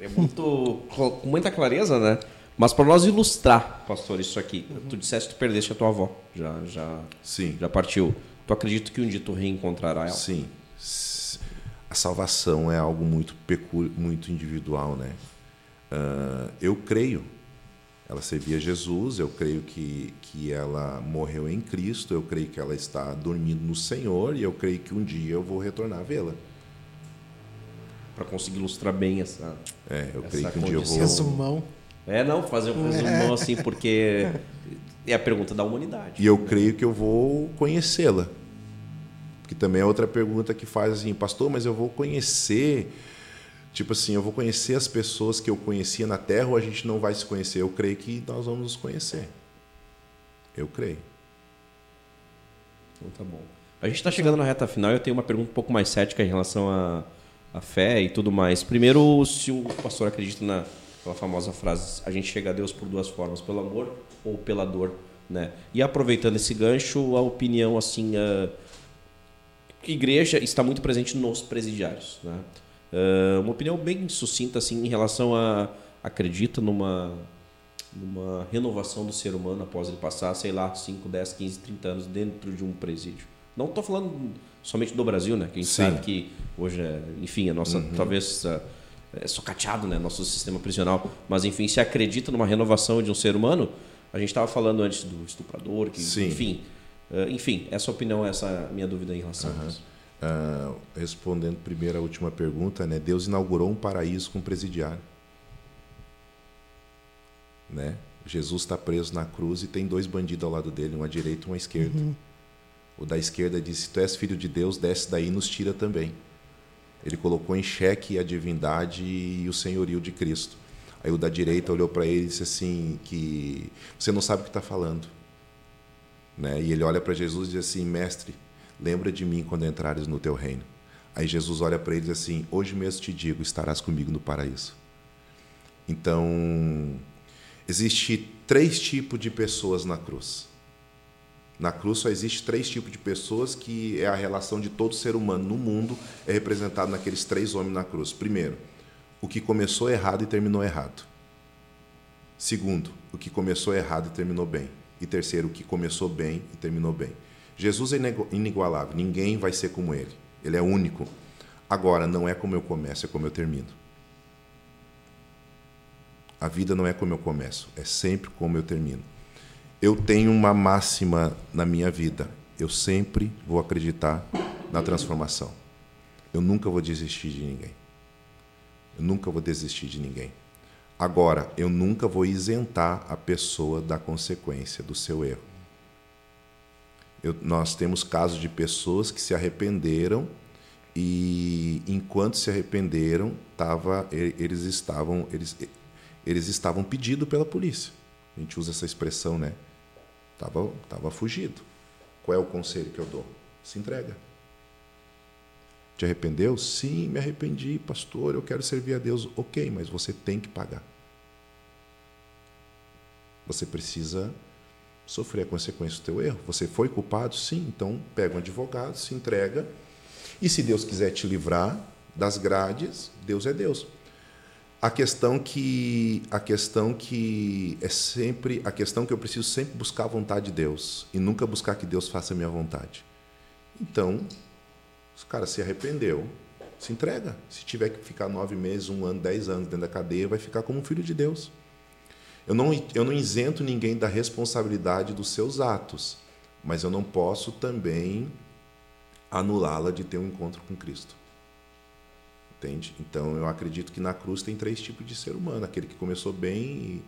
é muito com muita clareza, né? Mas para nós ilustrar, pastor, isso aqui, uhum. tu disseste que tu perdeste a tua avó, já, já, Sim. já partiu. Tu acredita que um dia tu reencontrará ela? Sim. A salvação é algo muito muito individual, né? Uh, eu creio. Ela servia Jesus, eu creio que, que ela morreu em Cristo, eu creio que ela está dormindo no Senhor e eu creio que um dia eu vou retornar a vê-la. Para conseguir ilustrar bem essa. É, eu creio que um dia eu vou. Resumão. É, não, fazer um resumão assim, porque é a pergunta da humanidade. E eu creio que eu vou conhecê-la. Que também é outra pergunta que faz assim, pastor, mas eu vou conhecer. Tipo assim, eu vou conhecer as pessoas que eu conhecia na Terra ou a gente não vai se conhecer? Eu creio que nós vamos nos conhecer. Eu creio. Então tá bom. A gente está chegando na reta final e eu tenho uma pergunta um pouco mais cética em relação à, à fé e tudo mais. Primeiro, se o pastor acredita na Aquela famosa frase: a gente chega a Deus por duas formas, pelo amor ou pela dor. Né? E aproveitando esse gancho, a opinião assim. A igreja está muito presente nos presidiários. Né? Uh, uma opinião bem sucinta assim, em relação a. Acredita numa, numa renovação do ser humano após ele passar, sei lá, 5, 10, 15, 30 anos dentro de um presídio. Não estou falando somente do Brasil, né? Que a gente Sim. sabe que hoje, é, enfim, a nossa, uhum. talvez. Uh, é, socateado, né, nosso sistema prisional. Mas, enfim, se acredita numa renovação de um ser humano, a gente estava falando antes do estuprador, que, Sim. enfim. Uh, enfim, essa opinião, essa minha dúvida em relação uhum. a isso. Uh, respondendo primeiro a última pergunta, né, Deus inaugurou um paraíso com presidiário. Né? Jesus está preso na cruz e tem dois bandidos ao lado dele, um à direita e um à esquerda. Uhum. O da esquerda disse: Se tu és filho de Deus, desce daí e nos tira também ele colocou em xeque a divindade e o senhorio de Cristo. Aí o da direita olhou para ele e disse assim que você não sabe o que está falando, né? E ele olha para Jesus e diz assim, mestre, lembra de mim quando entrares no teu reino. Aí Jesus olha para ele e diz assim, hoje mesmo te digo, estarás comigo no paraíso. Então existe três tipos de pessoas na cruz. Na cruz só existe três tipos de pessoas que é a relação de todo ser humano no mundo é representado naqueles três homens na cruz. Primeiro, o que começou errado e terminou errado. Segundo, o que começou errado e terminou bem. E terceiro, o que começou bem e terminou bem. Jesus é inigualável, ninguém vai ser como ele. Ele é único. Agora, não é como eu começo, é como eu termino. A vida não é como eu começo, é sempre como eu termino. Eu tenho uma máxima na minha vida. Eu sempre vou acreditar na transformação. Eu nunca vou desistir de ninguém. Eu nunca vou desistir de ninguém. Agora, eu nunca vou isentar a pessoa da consequência do seu erro. Eu, nós temos casos de pessoas que se arrependeram e, enquanto se arrependeram, tava, eles estavam eles, eles estavam pedidos pela polícia. A gente usa essa expressão, né? Tava, tava fugido. Qual é o conselho que eu dou? Se entrega. Te arrependeu? Sim, me arrependi, pastor, eu quero servir a Deus. Ok, mas você tem que pagar. Você precisa sofrer a consequência do teu erro. Você foi culpado? Sim, então pega um advogado, se entrega. E se Deus quiser te livrar das grades, Deus é Deus. A questão que a questão que é sempre a questão que eu preciso sempre buscar a vontade de Deus e nunca buscar que Deus faça a minha vontade. Então, o cara se arrependeu, se entrega. Se tiver que ficar nove meses, um ano, dez anos dentro da cadeia, vai ficar como um filho de Deus. Eu não, eu não isento ninguém da responsabilidade dos seus atos, mas eu não posso também anulá-la de ter um encontro com Cristo. Entende? Então eu acredito que na cruz tem três tipos de ser humano: aquele que começou bem e,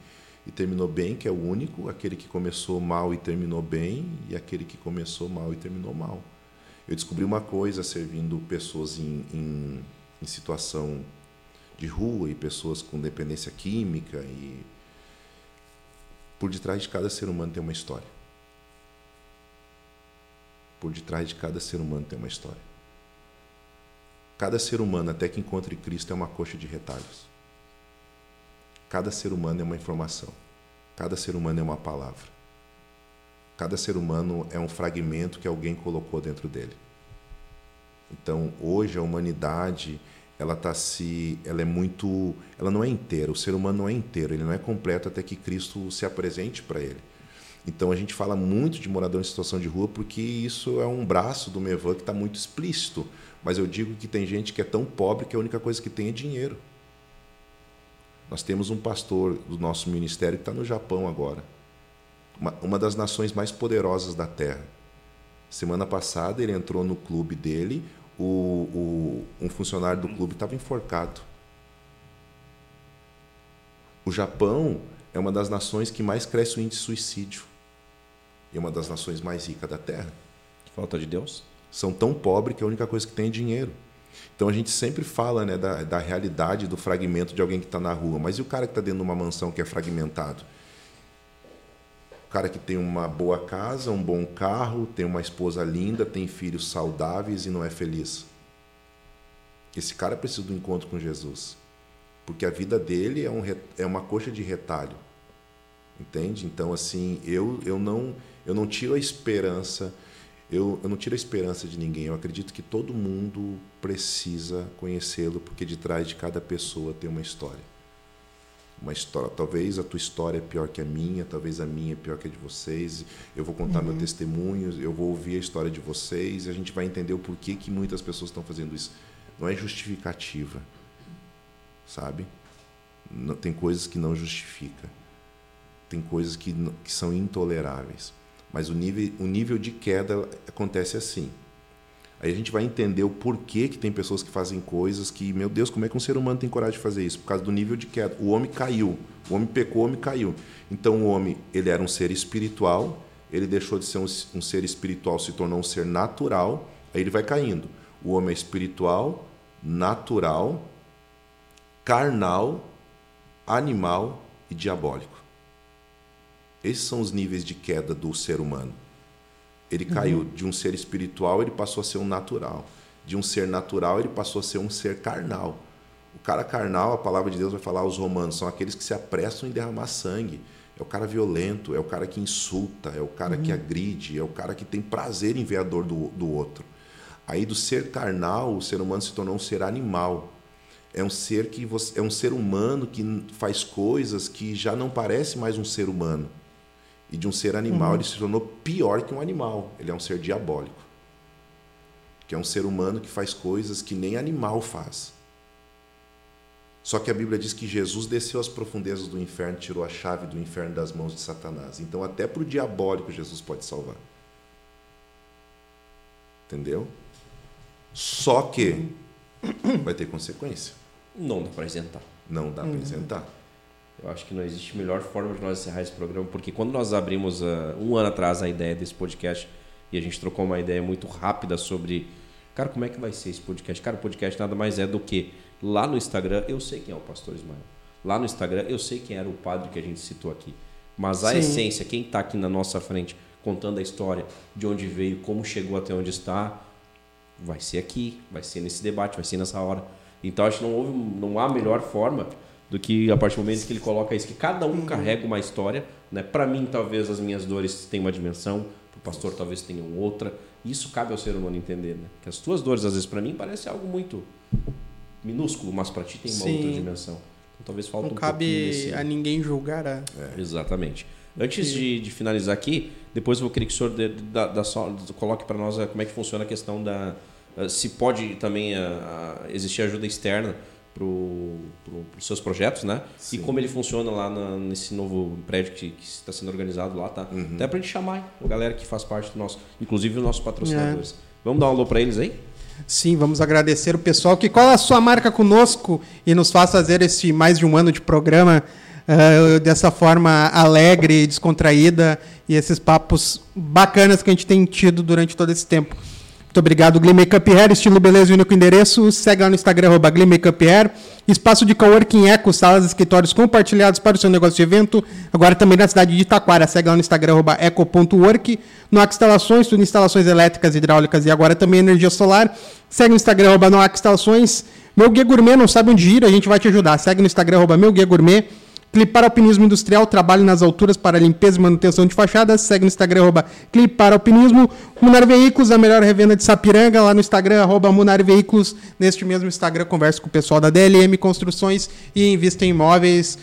e terminou bem, que é o único, aquele que começou mal e terminou bem, e aquele que começou mal e terminou mal. Eu descobri uma coisa servindo pessoas em, em, em situação de rua e pessoas com dependência química e por detrás de cada ser humano tem uma história. Por detrás de cada ser humano tem uma história. Cada ser humano, até que encontre Cristo, é uma coxa de retalhos. Cada ser humano é uma informação. Cada ser humano é uma palavra. Cada ser humano é um fragmento que alguém colocou dentro dele. Então, hoje a humanidade, ela tá se, ela é muito, ela não é inteira. O ser humano não é inteiro, ele não é completo até que Cristo se apresente para ele. Então a gente fala muito de morador em situação de rua porque isso é um braço do Mevan que está muito explícito. Mas eu digo que tem gente que é tão pobre que a única coisa que tem é dinheiro. Nós temos um pastor do nosso ministério que está no Japão agora uma, uma das nações mais poderosas da Terra. Semana passada ele entrou no clube dele, o, o, um funcionário do clube estava enforcado. O Japão é uma das nações que mais cresce o índice de suicídio. E é uma das nações mais ricas da Terra. Falta de Deus? São tão pobres que a única coisa que tem é dinheiro. Então a gente sempre fala né, da, da realidade do fragmento de alguém que está na rua. Mas e o cara que está dentro de uma mansão que é fragmentado? Cara que tem uma boa casa, um bom carro, tem uma esposa linda, tem filhos saudáveis e não é feliz. Esse cara precisa do encontro com Jesus. Porque a vida dele é, um, é uma coxa de retalho. Entende? Então, assim, eu, eu, não, eu não tiro a esperança. Eu, eu não tiro a esperança de ninguém. Eu acredito que todo mundo precisa conhecê-lo, porque de trás de cada pessoa tem uma história uma história. Talvez a tua história é pior que a minha, talvez a minha é pior que a de vocês. Eu vou contar uhum. meu testemunho, eu vou ouvir a história de vocês e a gente vai entender o porquê que muitas pessoas estão fazendo isso. Não é justificativa, sabe? Não, tem coisas que não justifica. Tem coisas que, que são intoleráveis. Mas o nível, o nível de queda acontece assim. Aí a gente vai entender o porquê que tem pessoas que fazem coisas que, meu Deus, como é que um ser humano tem coragem de fazer isso? Por causa do nível de queda. O homem caiu, o homem pecou, o homem caiu. Então o homem, ele era um ser espiritual, ele deixou de ser um, um ser espiritual, se tornou um ser natural, aí ele vai caindo. O homem é espiritual, natural, carnal, animal e diabólico. Esses são os níveis de queda do ser humano. Ele caiu uhum. de um ser espiritual, ele passou a ser um natural. De um ser natural, ele passou a ser um ser carnal. O cara carnal, a palavra de Deus vai falar aos romanos, são aqueles que se apressam em derramar sangue. É o cara violento, é o cara que insulta, é o cara uhum. que agride, é o cara que tem prazer em ver a dor do, do outro. Aí do ser carnal, o ser humano se tornou um ser animal. É um ser que você, é um ser humano que faz coisas que já não parece mais um ser humano. E de um ser animal uhum. ele se tornou pior que um animal. Ele é um ser diabólico. Que é um ser humano que faz coisas que nem animal faz. Só que a Bíblia diz que Jesus desceu às profundezas do inferno, tirou a chave do inferno das mãos de Satanás. Então, até para o diabólico, Jesus pode salvar. Entendeu? Só que vai ter consequência. Não dá para isentar. Não dá para isentar. Eu acho que não existe melhor forma de nós encerrar esse programa, porque quando nós abrimos uh, um ano atrás a ideia desse podcast e a gente trocou uma ideia muito rápida sobre, cara, como é que vai ser esse podcast? Cara, o podcast nada mais é do que lá no Instagram, eu sei quem é o pastor Ismael. Lá no Instagram, eu sei quem era o padre que a gente citou aqui. Mas a Sim. essência, quem está aqui na nossa frente contando a história, de onde veio, como chegou até onde está, vai ser aqui, vai ser nesse debate, vai ser nessa hora. Então acho que não, houve, não há melhor forma do que a partir do momento que ele coloca isso, que cada um uhum. carrega uma história. Né? Para mim, talvez as minhas dores tenham uma dimensão, para o pastor talvez tenham outra. Isso cabe ao ser humano entender. Né? Que as tuas dores, às vezes, para mim, parece algo muito minúsculo, mas para ti tem uma Sim. outra dimensão. Então talvez falte não um cabe desse... a ninguém julgar. A... É. Exatamente. Antes de, de, finalizar aqui, depois eu vou querer que o senhor da, coloque para nós como é que funciona a questão da. Se pode também a, a existir ajuda externa para pro, os seus projetos, né? Sim. E como ele funciona lá na, nesse novo prédio que, que está sendo organizado lá, tá? Uhum. Até para a gente chamar a galera que faz parte do nosso, inclusive os nossos patrocinadores. É. Vamos dar um alô para eles aí? Sim, vamos agradecer o pessoal que cola a sua marca conosco e nos faz fazer esse mais de um ano de programa uh, dessa forma alegre, descontraída e esses papos bacanas que a gente tem tido durante todo esse tempo. Muito obrigado, Glee Makeup Hair, estilo beleza e único endereço. Segue lá no Instagram, arroba Glee Makeup Hair. Espaço de coworking Eco, salas e escritórios compartilhados para o seu negócio de evento. Agora também na cidade de Itaquara. Segue lá no Instagram, arroba eco.work. Noac Instalações, tudo instalações elétricas, hidráulicas e agora também energia solar. Segue no Instagram, arroba Noac Instalações. Meu Guia Gourmet, não sabe onde ir, a gente vai te ajudar. Segue no Instagram, arroba Meu Guia Gourmet. Clipar Alpinismo Industrial, trabalho nas alturas para limpeza e manutenção de fachadas. Segue no Instagram, arroba Clipar Alpinismo. Munar Veículos, a melhor revenda de Sapiranga, lá no Instagram, arroba Munar Veículos. Neste mesmo Instagram, converso com o pessoal da DLM Construções e invista em imóveis.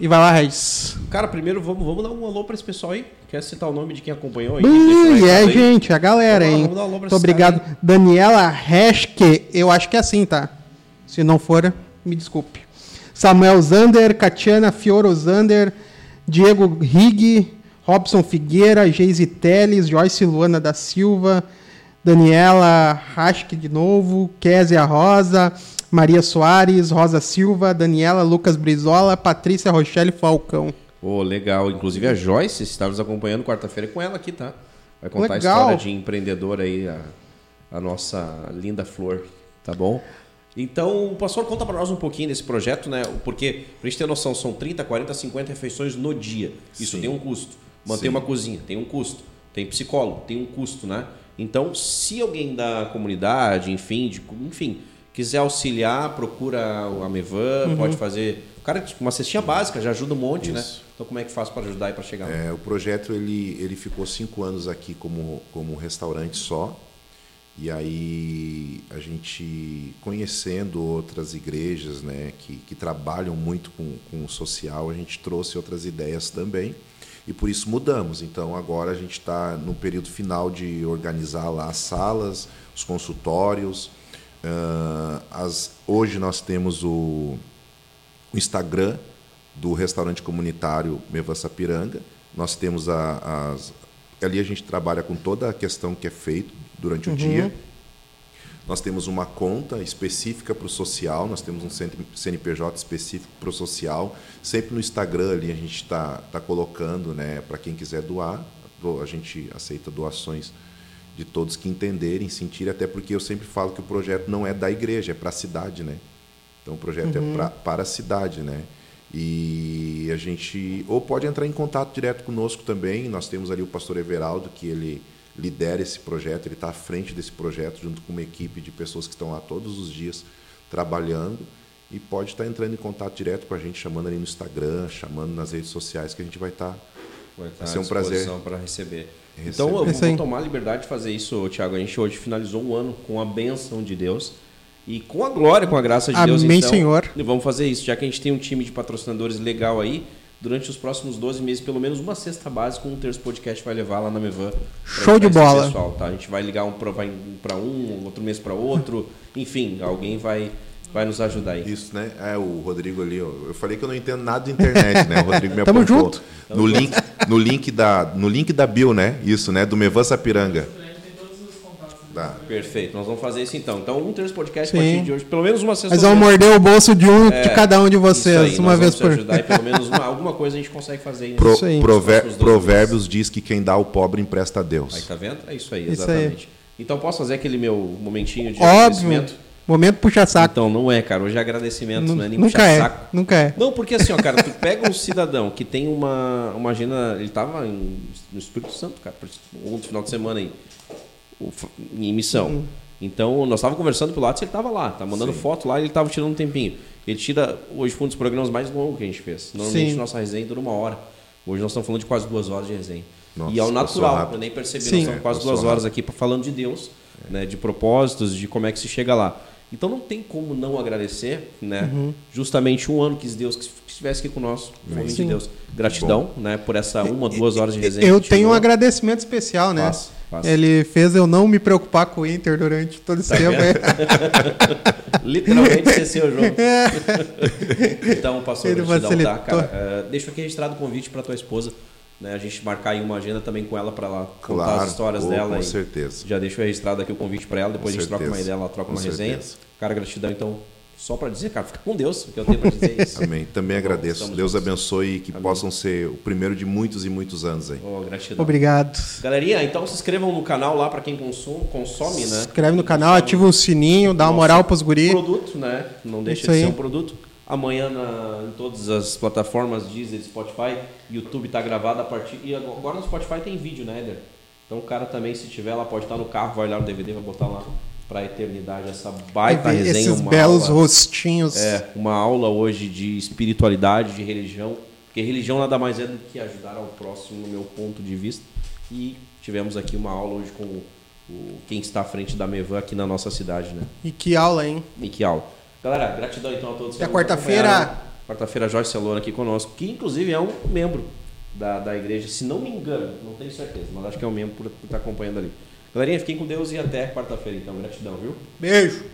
E vai lá, Regis. Cara, primeiro vamos, vamos dar um alô para esse pessoal aí. Quer citar o nome de quem acompanhou aí? Ui, é, aí? gente, a galera, hein? Vamos dar um alô pra Muito obrigado. Daniela Reschke, eu acho que é assim, tá? Se não for, me desculpe. Samuel Zander, Catiana Fioro Zander, Diego Rig, Robson Figueira, Geise Teles, Joyce Luana da Silva, Daniela Raschke de novo, Késia Rosa, Maria Soares, Rosa Silva, Daniela Lucas Brizola, Patrícia Rochelle Falcão. Oh, legal. Inclusive a Joyce está nos acompanhando quarta-feira com ela aqui, tá? Vai contar legal. a história de empreendedor aí, a, a nossa linda flor, tá bom? Então, pastor, conta para nós um pouquinho desse projeto, né? Porque, para a gente ter noção, são 30, 40, 50 refeições no dia. Isso Sim. tem um custo. Manter Sim. uma cozinha tem um custo. Tem psicólogo, tem um custo, né? Então, se alguém da comunidade, enfim, de, enfim, quiser auxiliar, procura a Mevan, uhum. pode fazer. Cara, uma cestinha básica já ajuda um monte, né? Isso. né? Então, como é que faz para ajudar e para chegar? É, o projeto ele, ele ficou cinco anos aqui como, como restaurante só. E aí a gente conhecendo outras igrejas né, que, que trabalham muito com, com o social, a gente trouxe outras ideias também e por isso mudamos. Então agora a gente está no período final de organizar lá as salas, os consultórios. Uh, as, hoje nós temos o, o, Instagram do restaurante comunitário Meva Sapiranga. Nós temos a, as, ali a gente trabalha com toda a questão que é feito durante uhum. o dia. Nós temos uma conta específica para o social, nós temos um CNPJ específico para o social. Sempre no Instagram ali a gente está tá colocando, né, para quem quiser doar, a gente aceita doações de todos que entenderem, sentirem, até porque eu sempre falo que o projeto não é da igreja, é para a cidade, né? Então o projeto é uhum. é pra, para a cidade, né? E a gente ou pode entrar em contato direto conosco também. Nós temos ali o pastor Everaldo, que ele lidera esse projeto, ele está à frente desse projeto, junto com uma equipe de pessoas que estão lá todos os dias trabalhando. e pode estar entrando em contato direto com a gente, chamando ali no Instagram, chamando nas redes sociais, que a gente vai estar. Vai, estar vai ser um prazer para receber. receber. Então eu vou, vou tomar a liberdade de fazer isso, Tiago. A gente hoje finalizou um ano com a bênção de Deus. E com a glória, com a graça de Amém, Deus, então, Senhor. vamos fazer isso. Já que a gente tem um time de patrocinadores legal aí, durante os próximos 12 meses, pelo menos uma cesta básica, um terço podcast vai levar lá na Mevan. Show de bola. Pessoal, tá? A gente vai ligar um para um, outro mês para outro. Enfim, alguém vai vai nos ajudar aí. Isso, né? É, o Rodrigo ali, eu falei que eu não entendo nada de internet, né? O Rodrigo me Tamo apontou. junto. No link, no link da, no link da bio, né? Isso, né? Do Mevan Sapiranga. Tá. Perfeito, nós vamos fazer isso então. Então, um terço podcast Sim. a partir de hoje, pelo menos uma sessão. Mas vamos morder o bolso de um é, de cada um de vocês, aí, uma vez por ajudar e pelo menos uma, alguma coisa a gente consegue fazer. Aí Pro, prover, provérbios diz que quem dá ao pobre empresta a Deus. Aí tá vendo? É isso aí, exatamente. Isso aí. Então posso fazer aquele meu momentinho de Óbvio. agradecimento? Momento puxa-saco. Então, não é, cara. Hoje é agradecimento, não, não é nem nunca é, saco. Nunca é. Não, porque assim, ó, cara, tu pega um cidadão que tem uma, uma agenda. Ele tava em, no Espírito Santo, cara, um final de semana aí, em missão. Uhum. Então, nós estávamos conversando pelo WhatsApp, ele estava lá, tá mandando Sim. foto lá, ele estava tirando um tempinho. Ele tira, hoje foi um dos programas mais longos que a gente fez. Normalmente, Sim. nossa resenha dura uma hora. Hoje nós estamos falando de quase duas horas de resenha. Nossa, e ao natural, eu nem percebi, Sim. nós estamos quase duas horas aqui falando de Deus, é. né, de propósitos, de como é que se chega lá. Então não tem como não agradecer, né? Uhum. Justamente um ano que Deus que estivesse aqui conosco, nome de Deus. Gratidão, Bom. né? Por essa uma, duas horas de resenha. Eu tenho um agradecimento especial, né? Passa, Ele fez eu não me preocupar com o Inter durante todo esse tá tempo. Literalmente esqueceu o jogo. então, pastor, Ele gratidão, tá, cara? Uh, deixa aqui registrado o convite para tua esposa né, a gente marcar aí uma agenda também com ela para ela contar claro, as histórias oh, dela. Com certeza. Já deixo registrado aqui o convite para ela, depois com a gente certeza. troca uma ideia, ela troca com uma certeza. resenha. Cara, gratidão então. Só para dizer, cara, fica com Deus, o que eu tenho para dizer é isso. Amém. Também agradeço. Deus abençoe e que Amém. possam ser o primeiro de muitos e muitos anos aí. Oh, gratidão. Obrigado. Galerinha, então se inscrevam no canal lá para quem consome, consome, né? Se inscreve no canal, ativa o sininho, dá uma moral para os guris. produto, né? Não deixa isso de ser um produto. Amanhã na, em todas as plataformas, Deezer, Spotify, YouTube está gravado a partir. E agora no Spotify tem vídeo, né, Eder? Então o cara também, se tiver lá, pode estar no carro, vai olhar no DVD, vai botar lá para a eternidade essa baita resenha. Esses belos aula, rostinhos. É, uma aula hoje de espiritualidade, de religião. Porque religião nada mais é do que ajudar ao próximo, no meu ponto de vista. E tivemos aqui uma aula hoje com o, quem está à frente da Mevan aqui na nossa cidade, né? E que aula, hein? E que aula. Galera, gratidão então a todos. Até quarta-feira. Quarta-feira, Jorge Celona aqui conosco, que inclusive é um membro da, da igreja, se não me engano, não tenho certeza, mas acho que é um membro por, por estar acompanhando ali. Galerinha, fiquem com Deus e até quarta-feira então. Gratidão, viu? Beijo.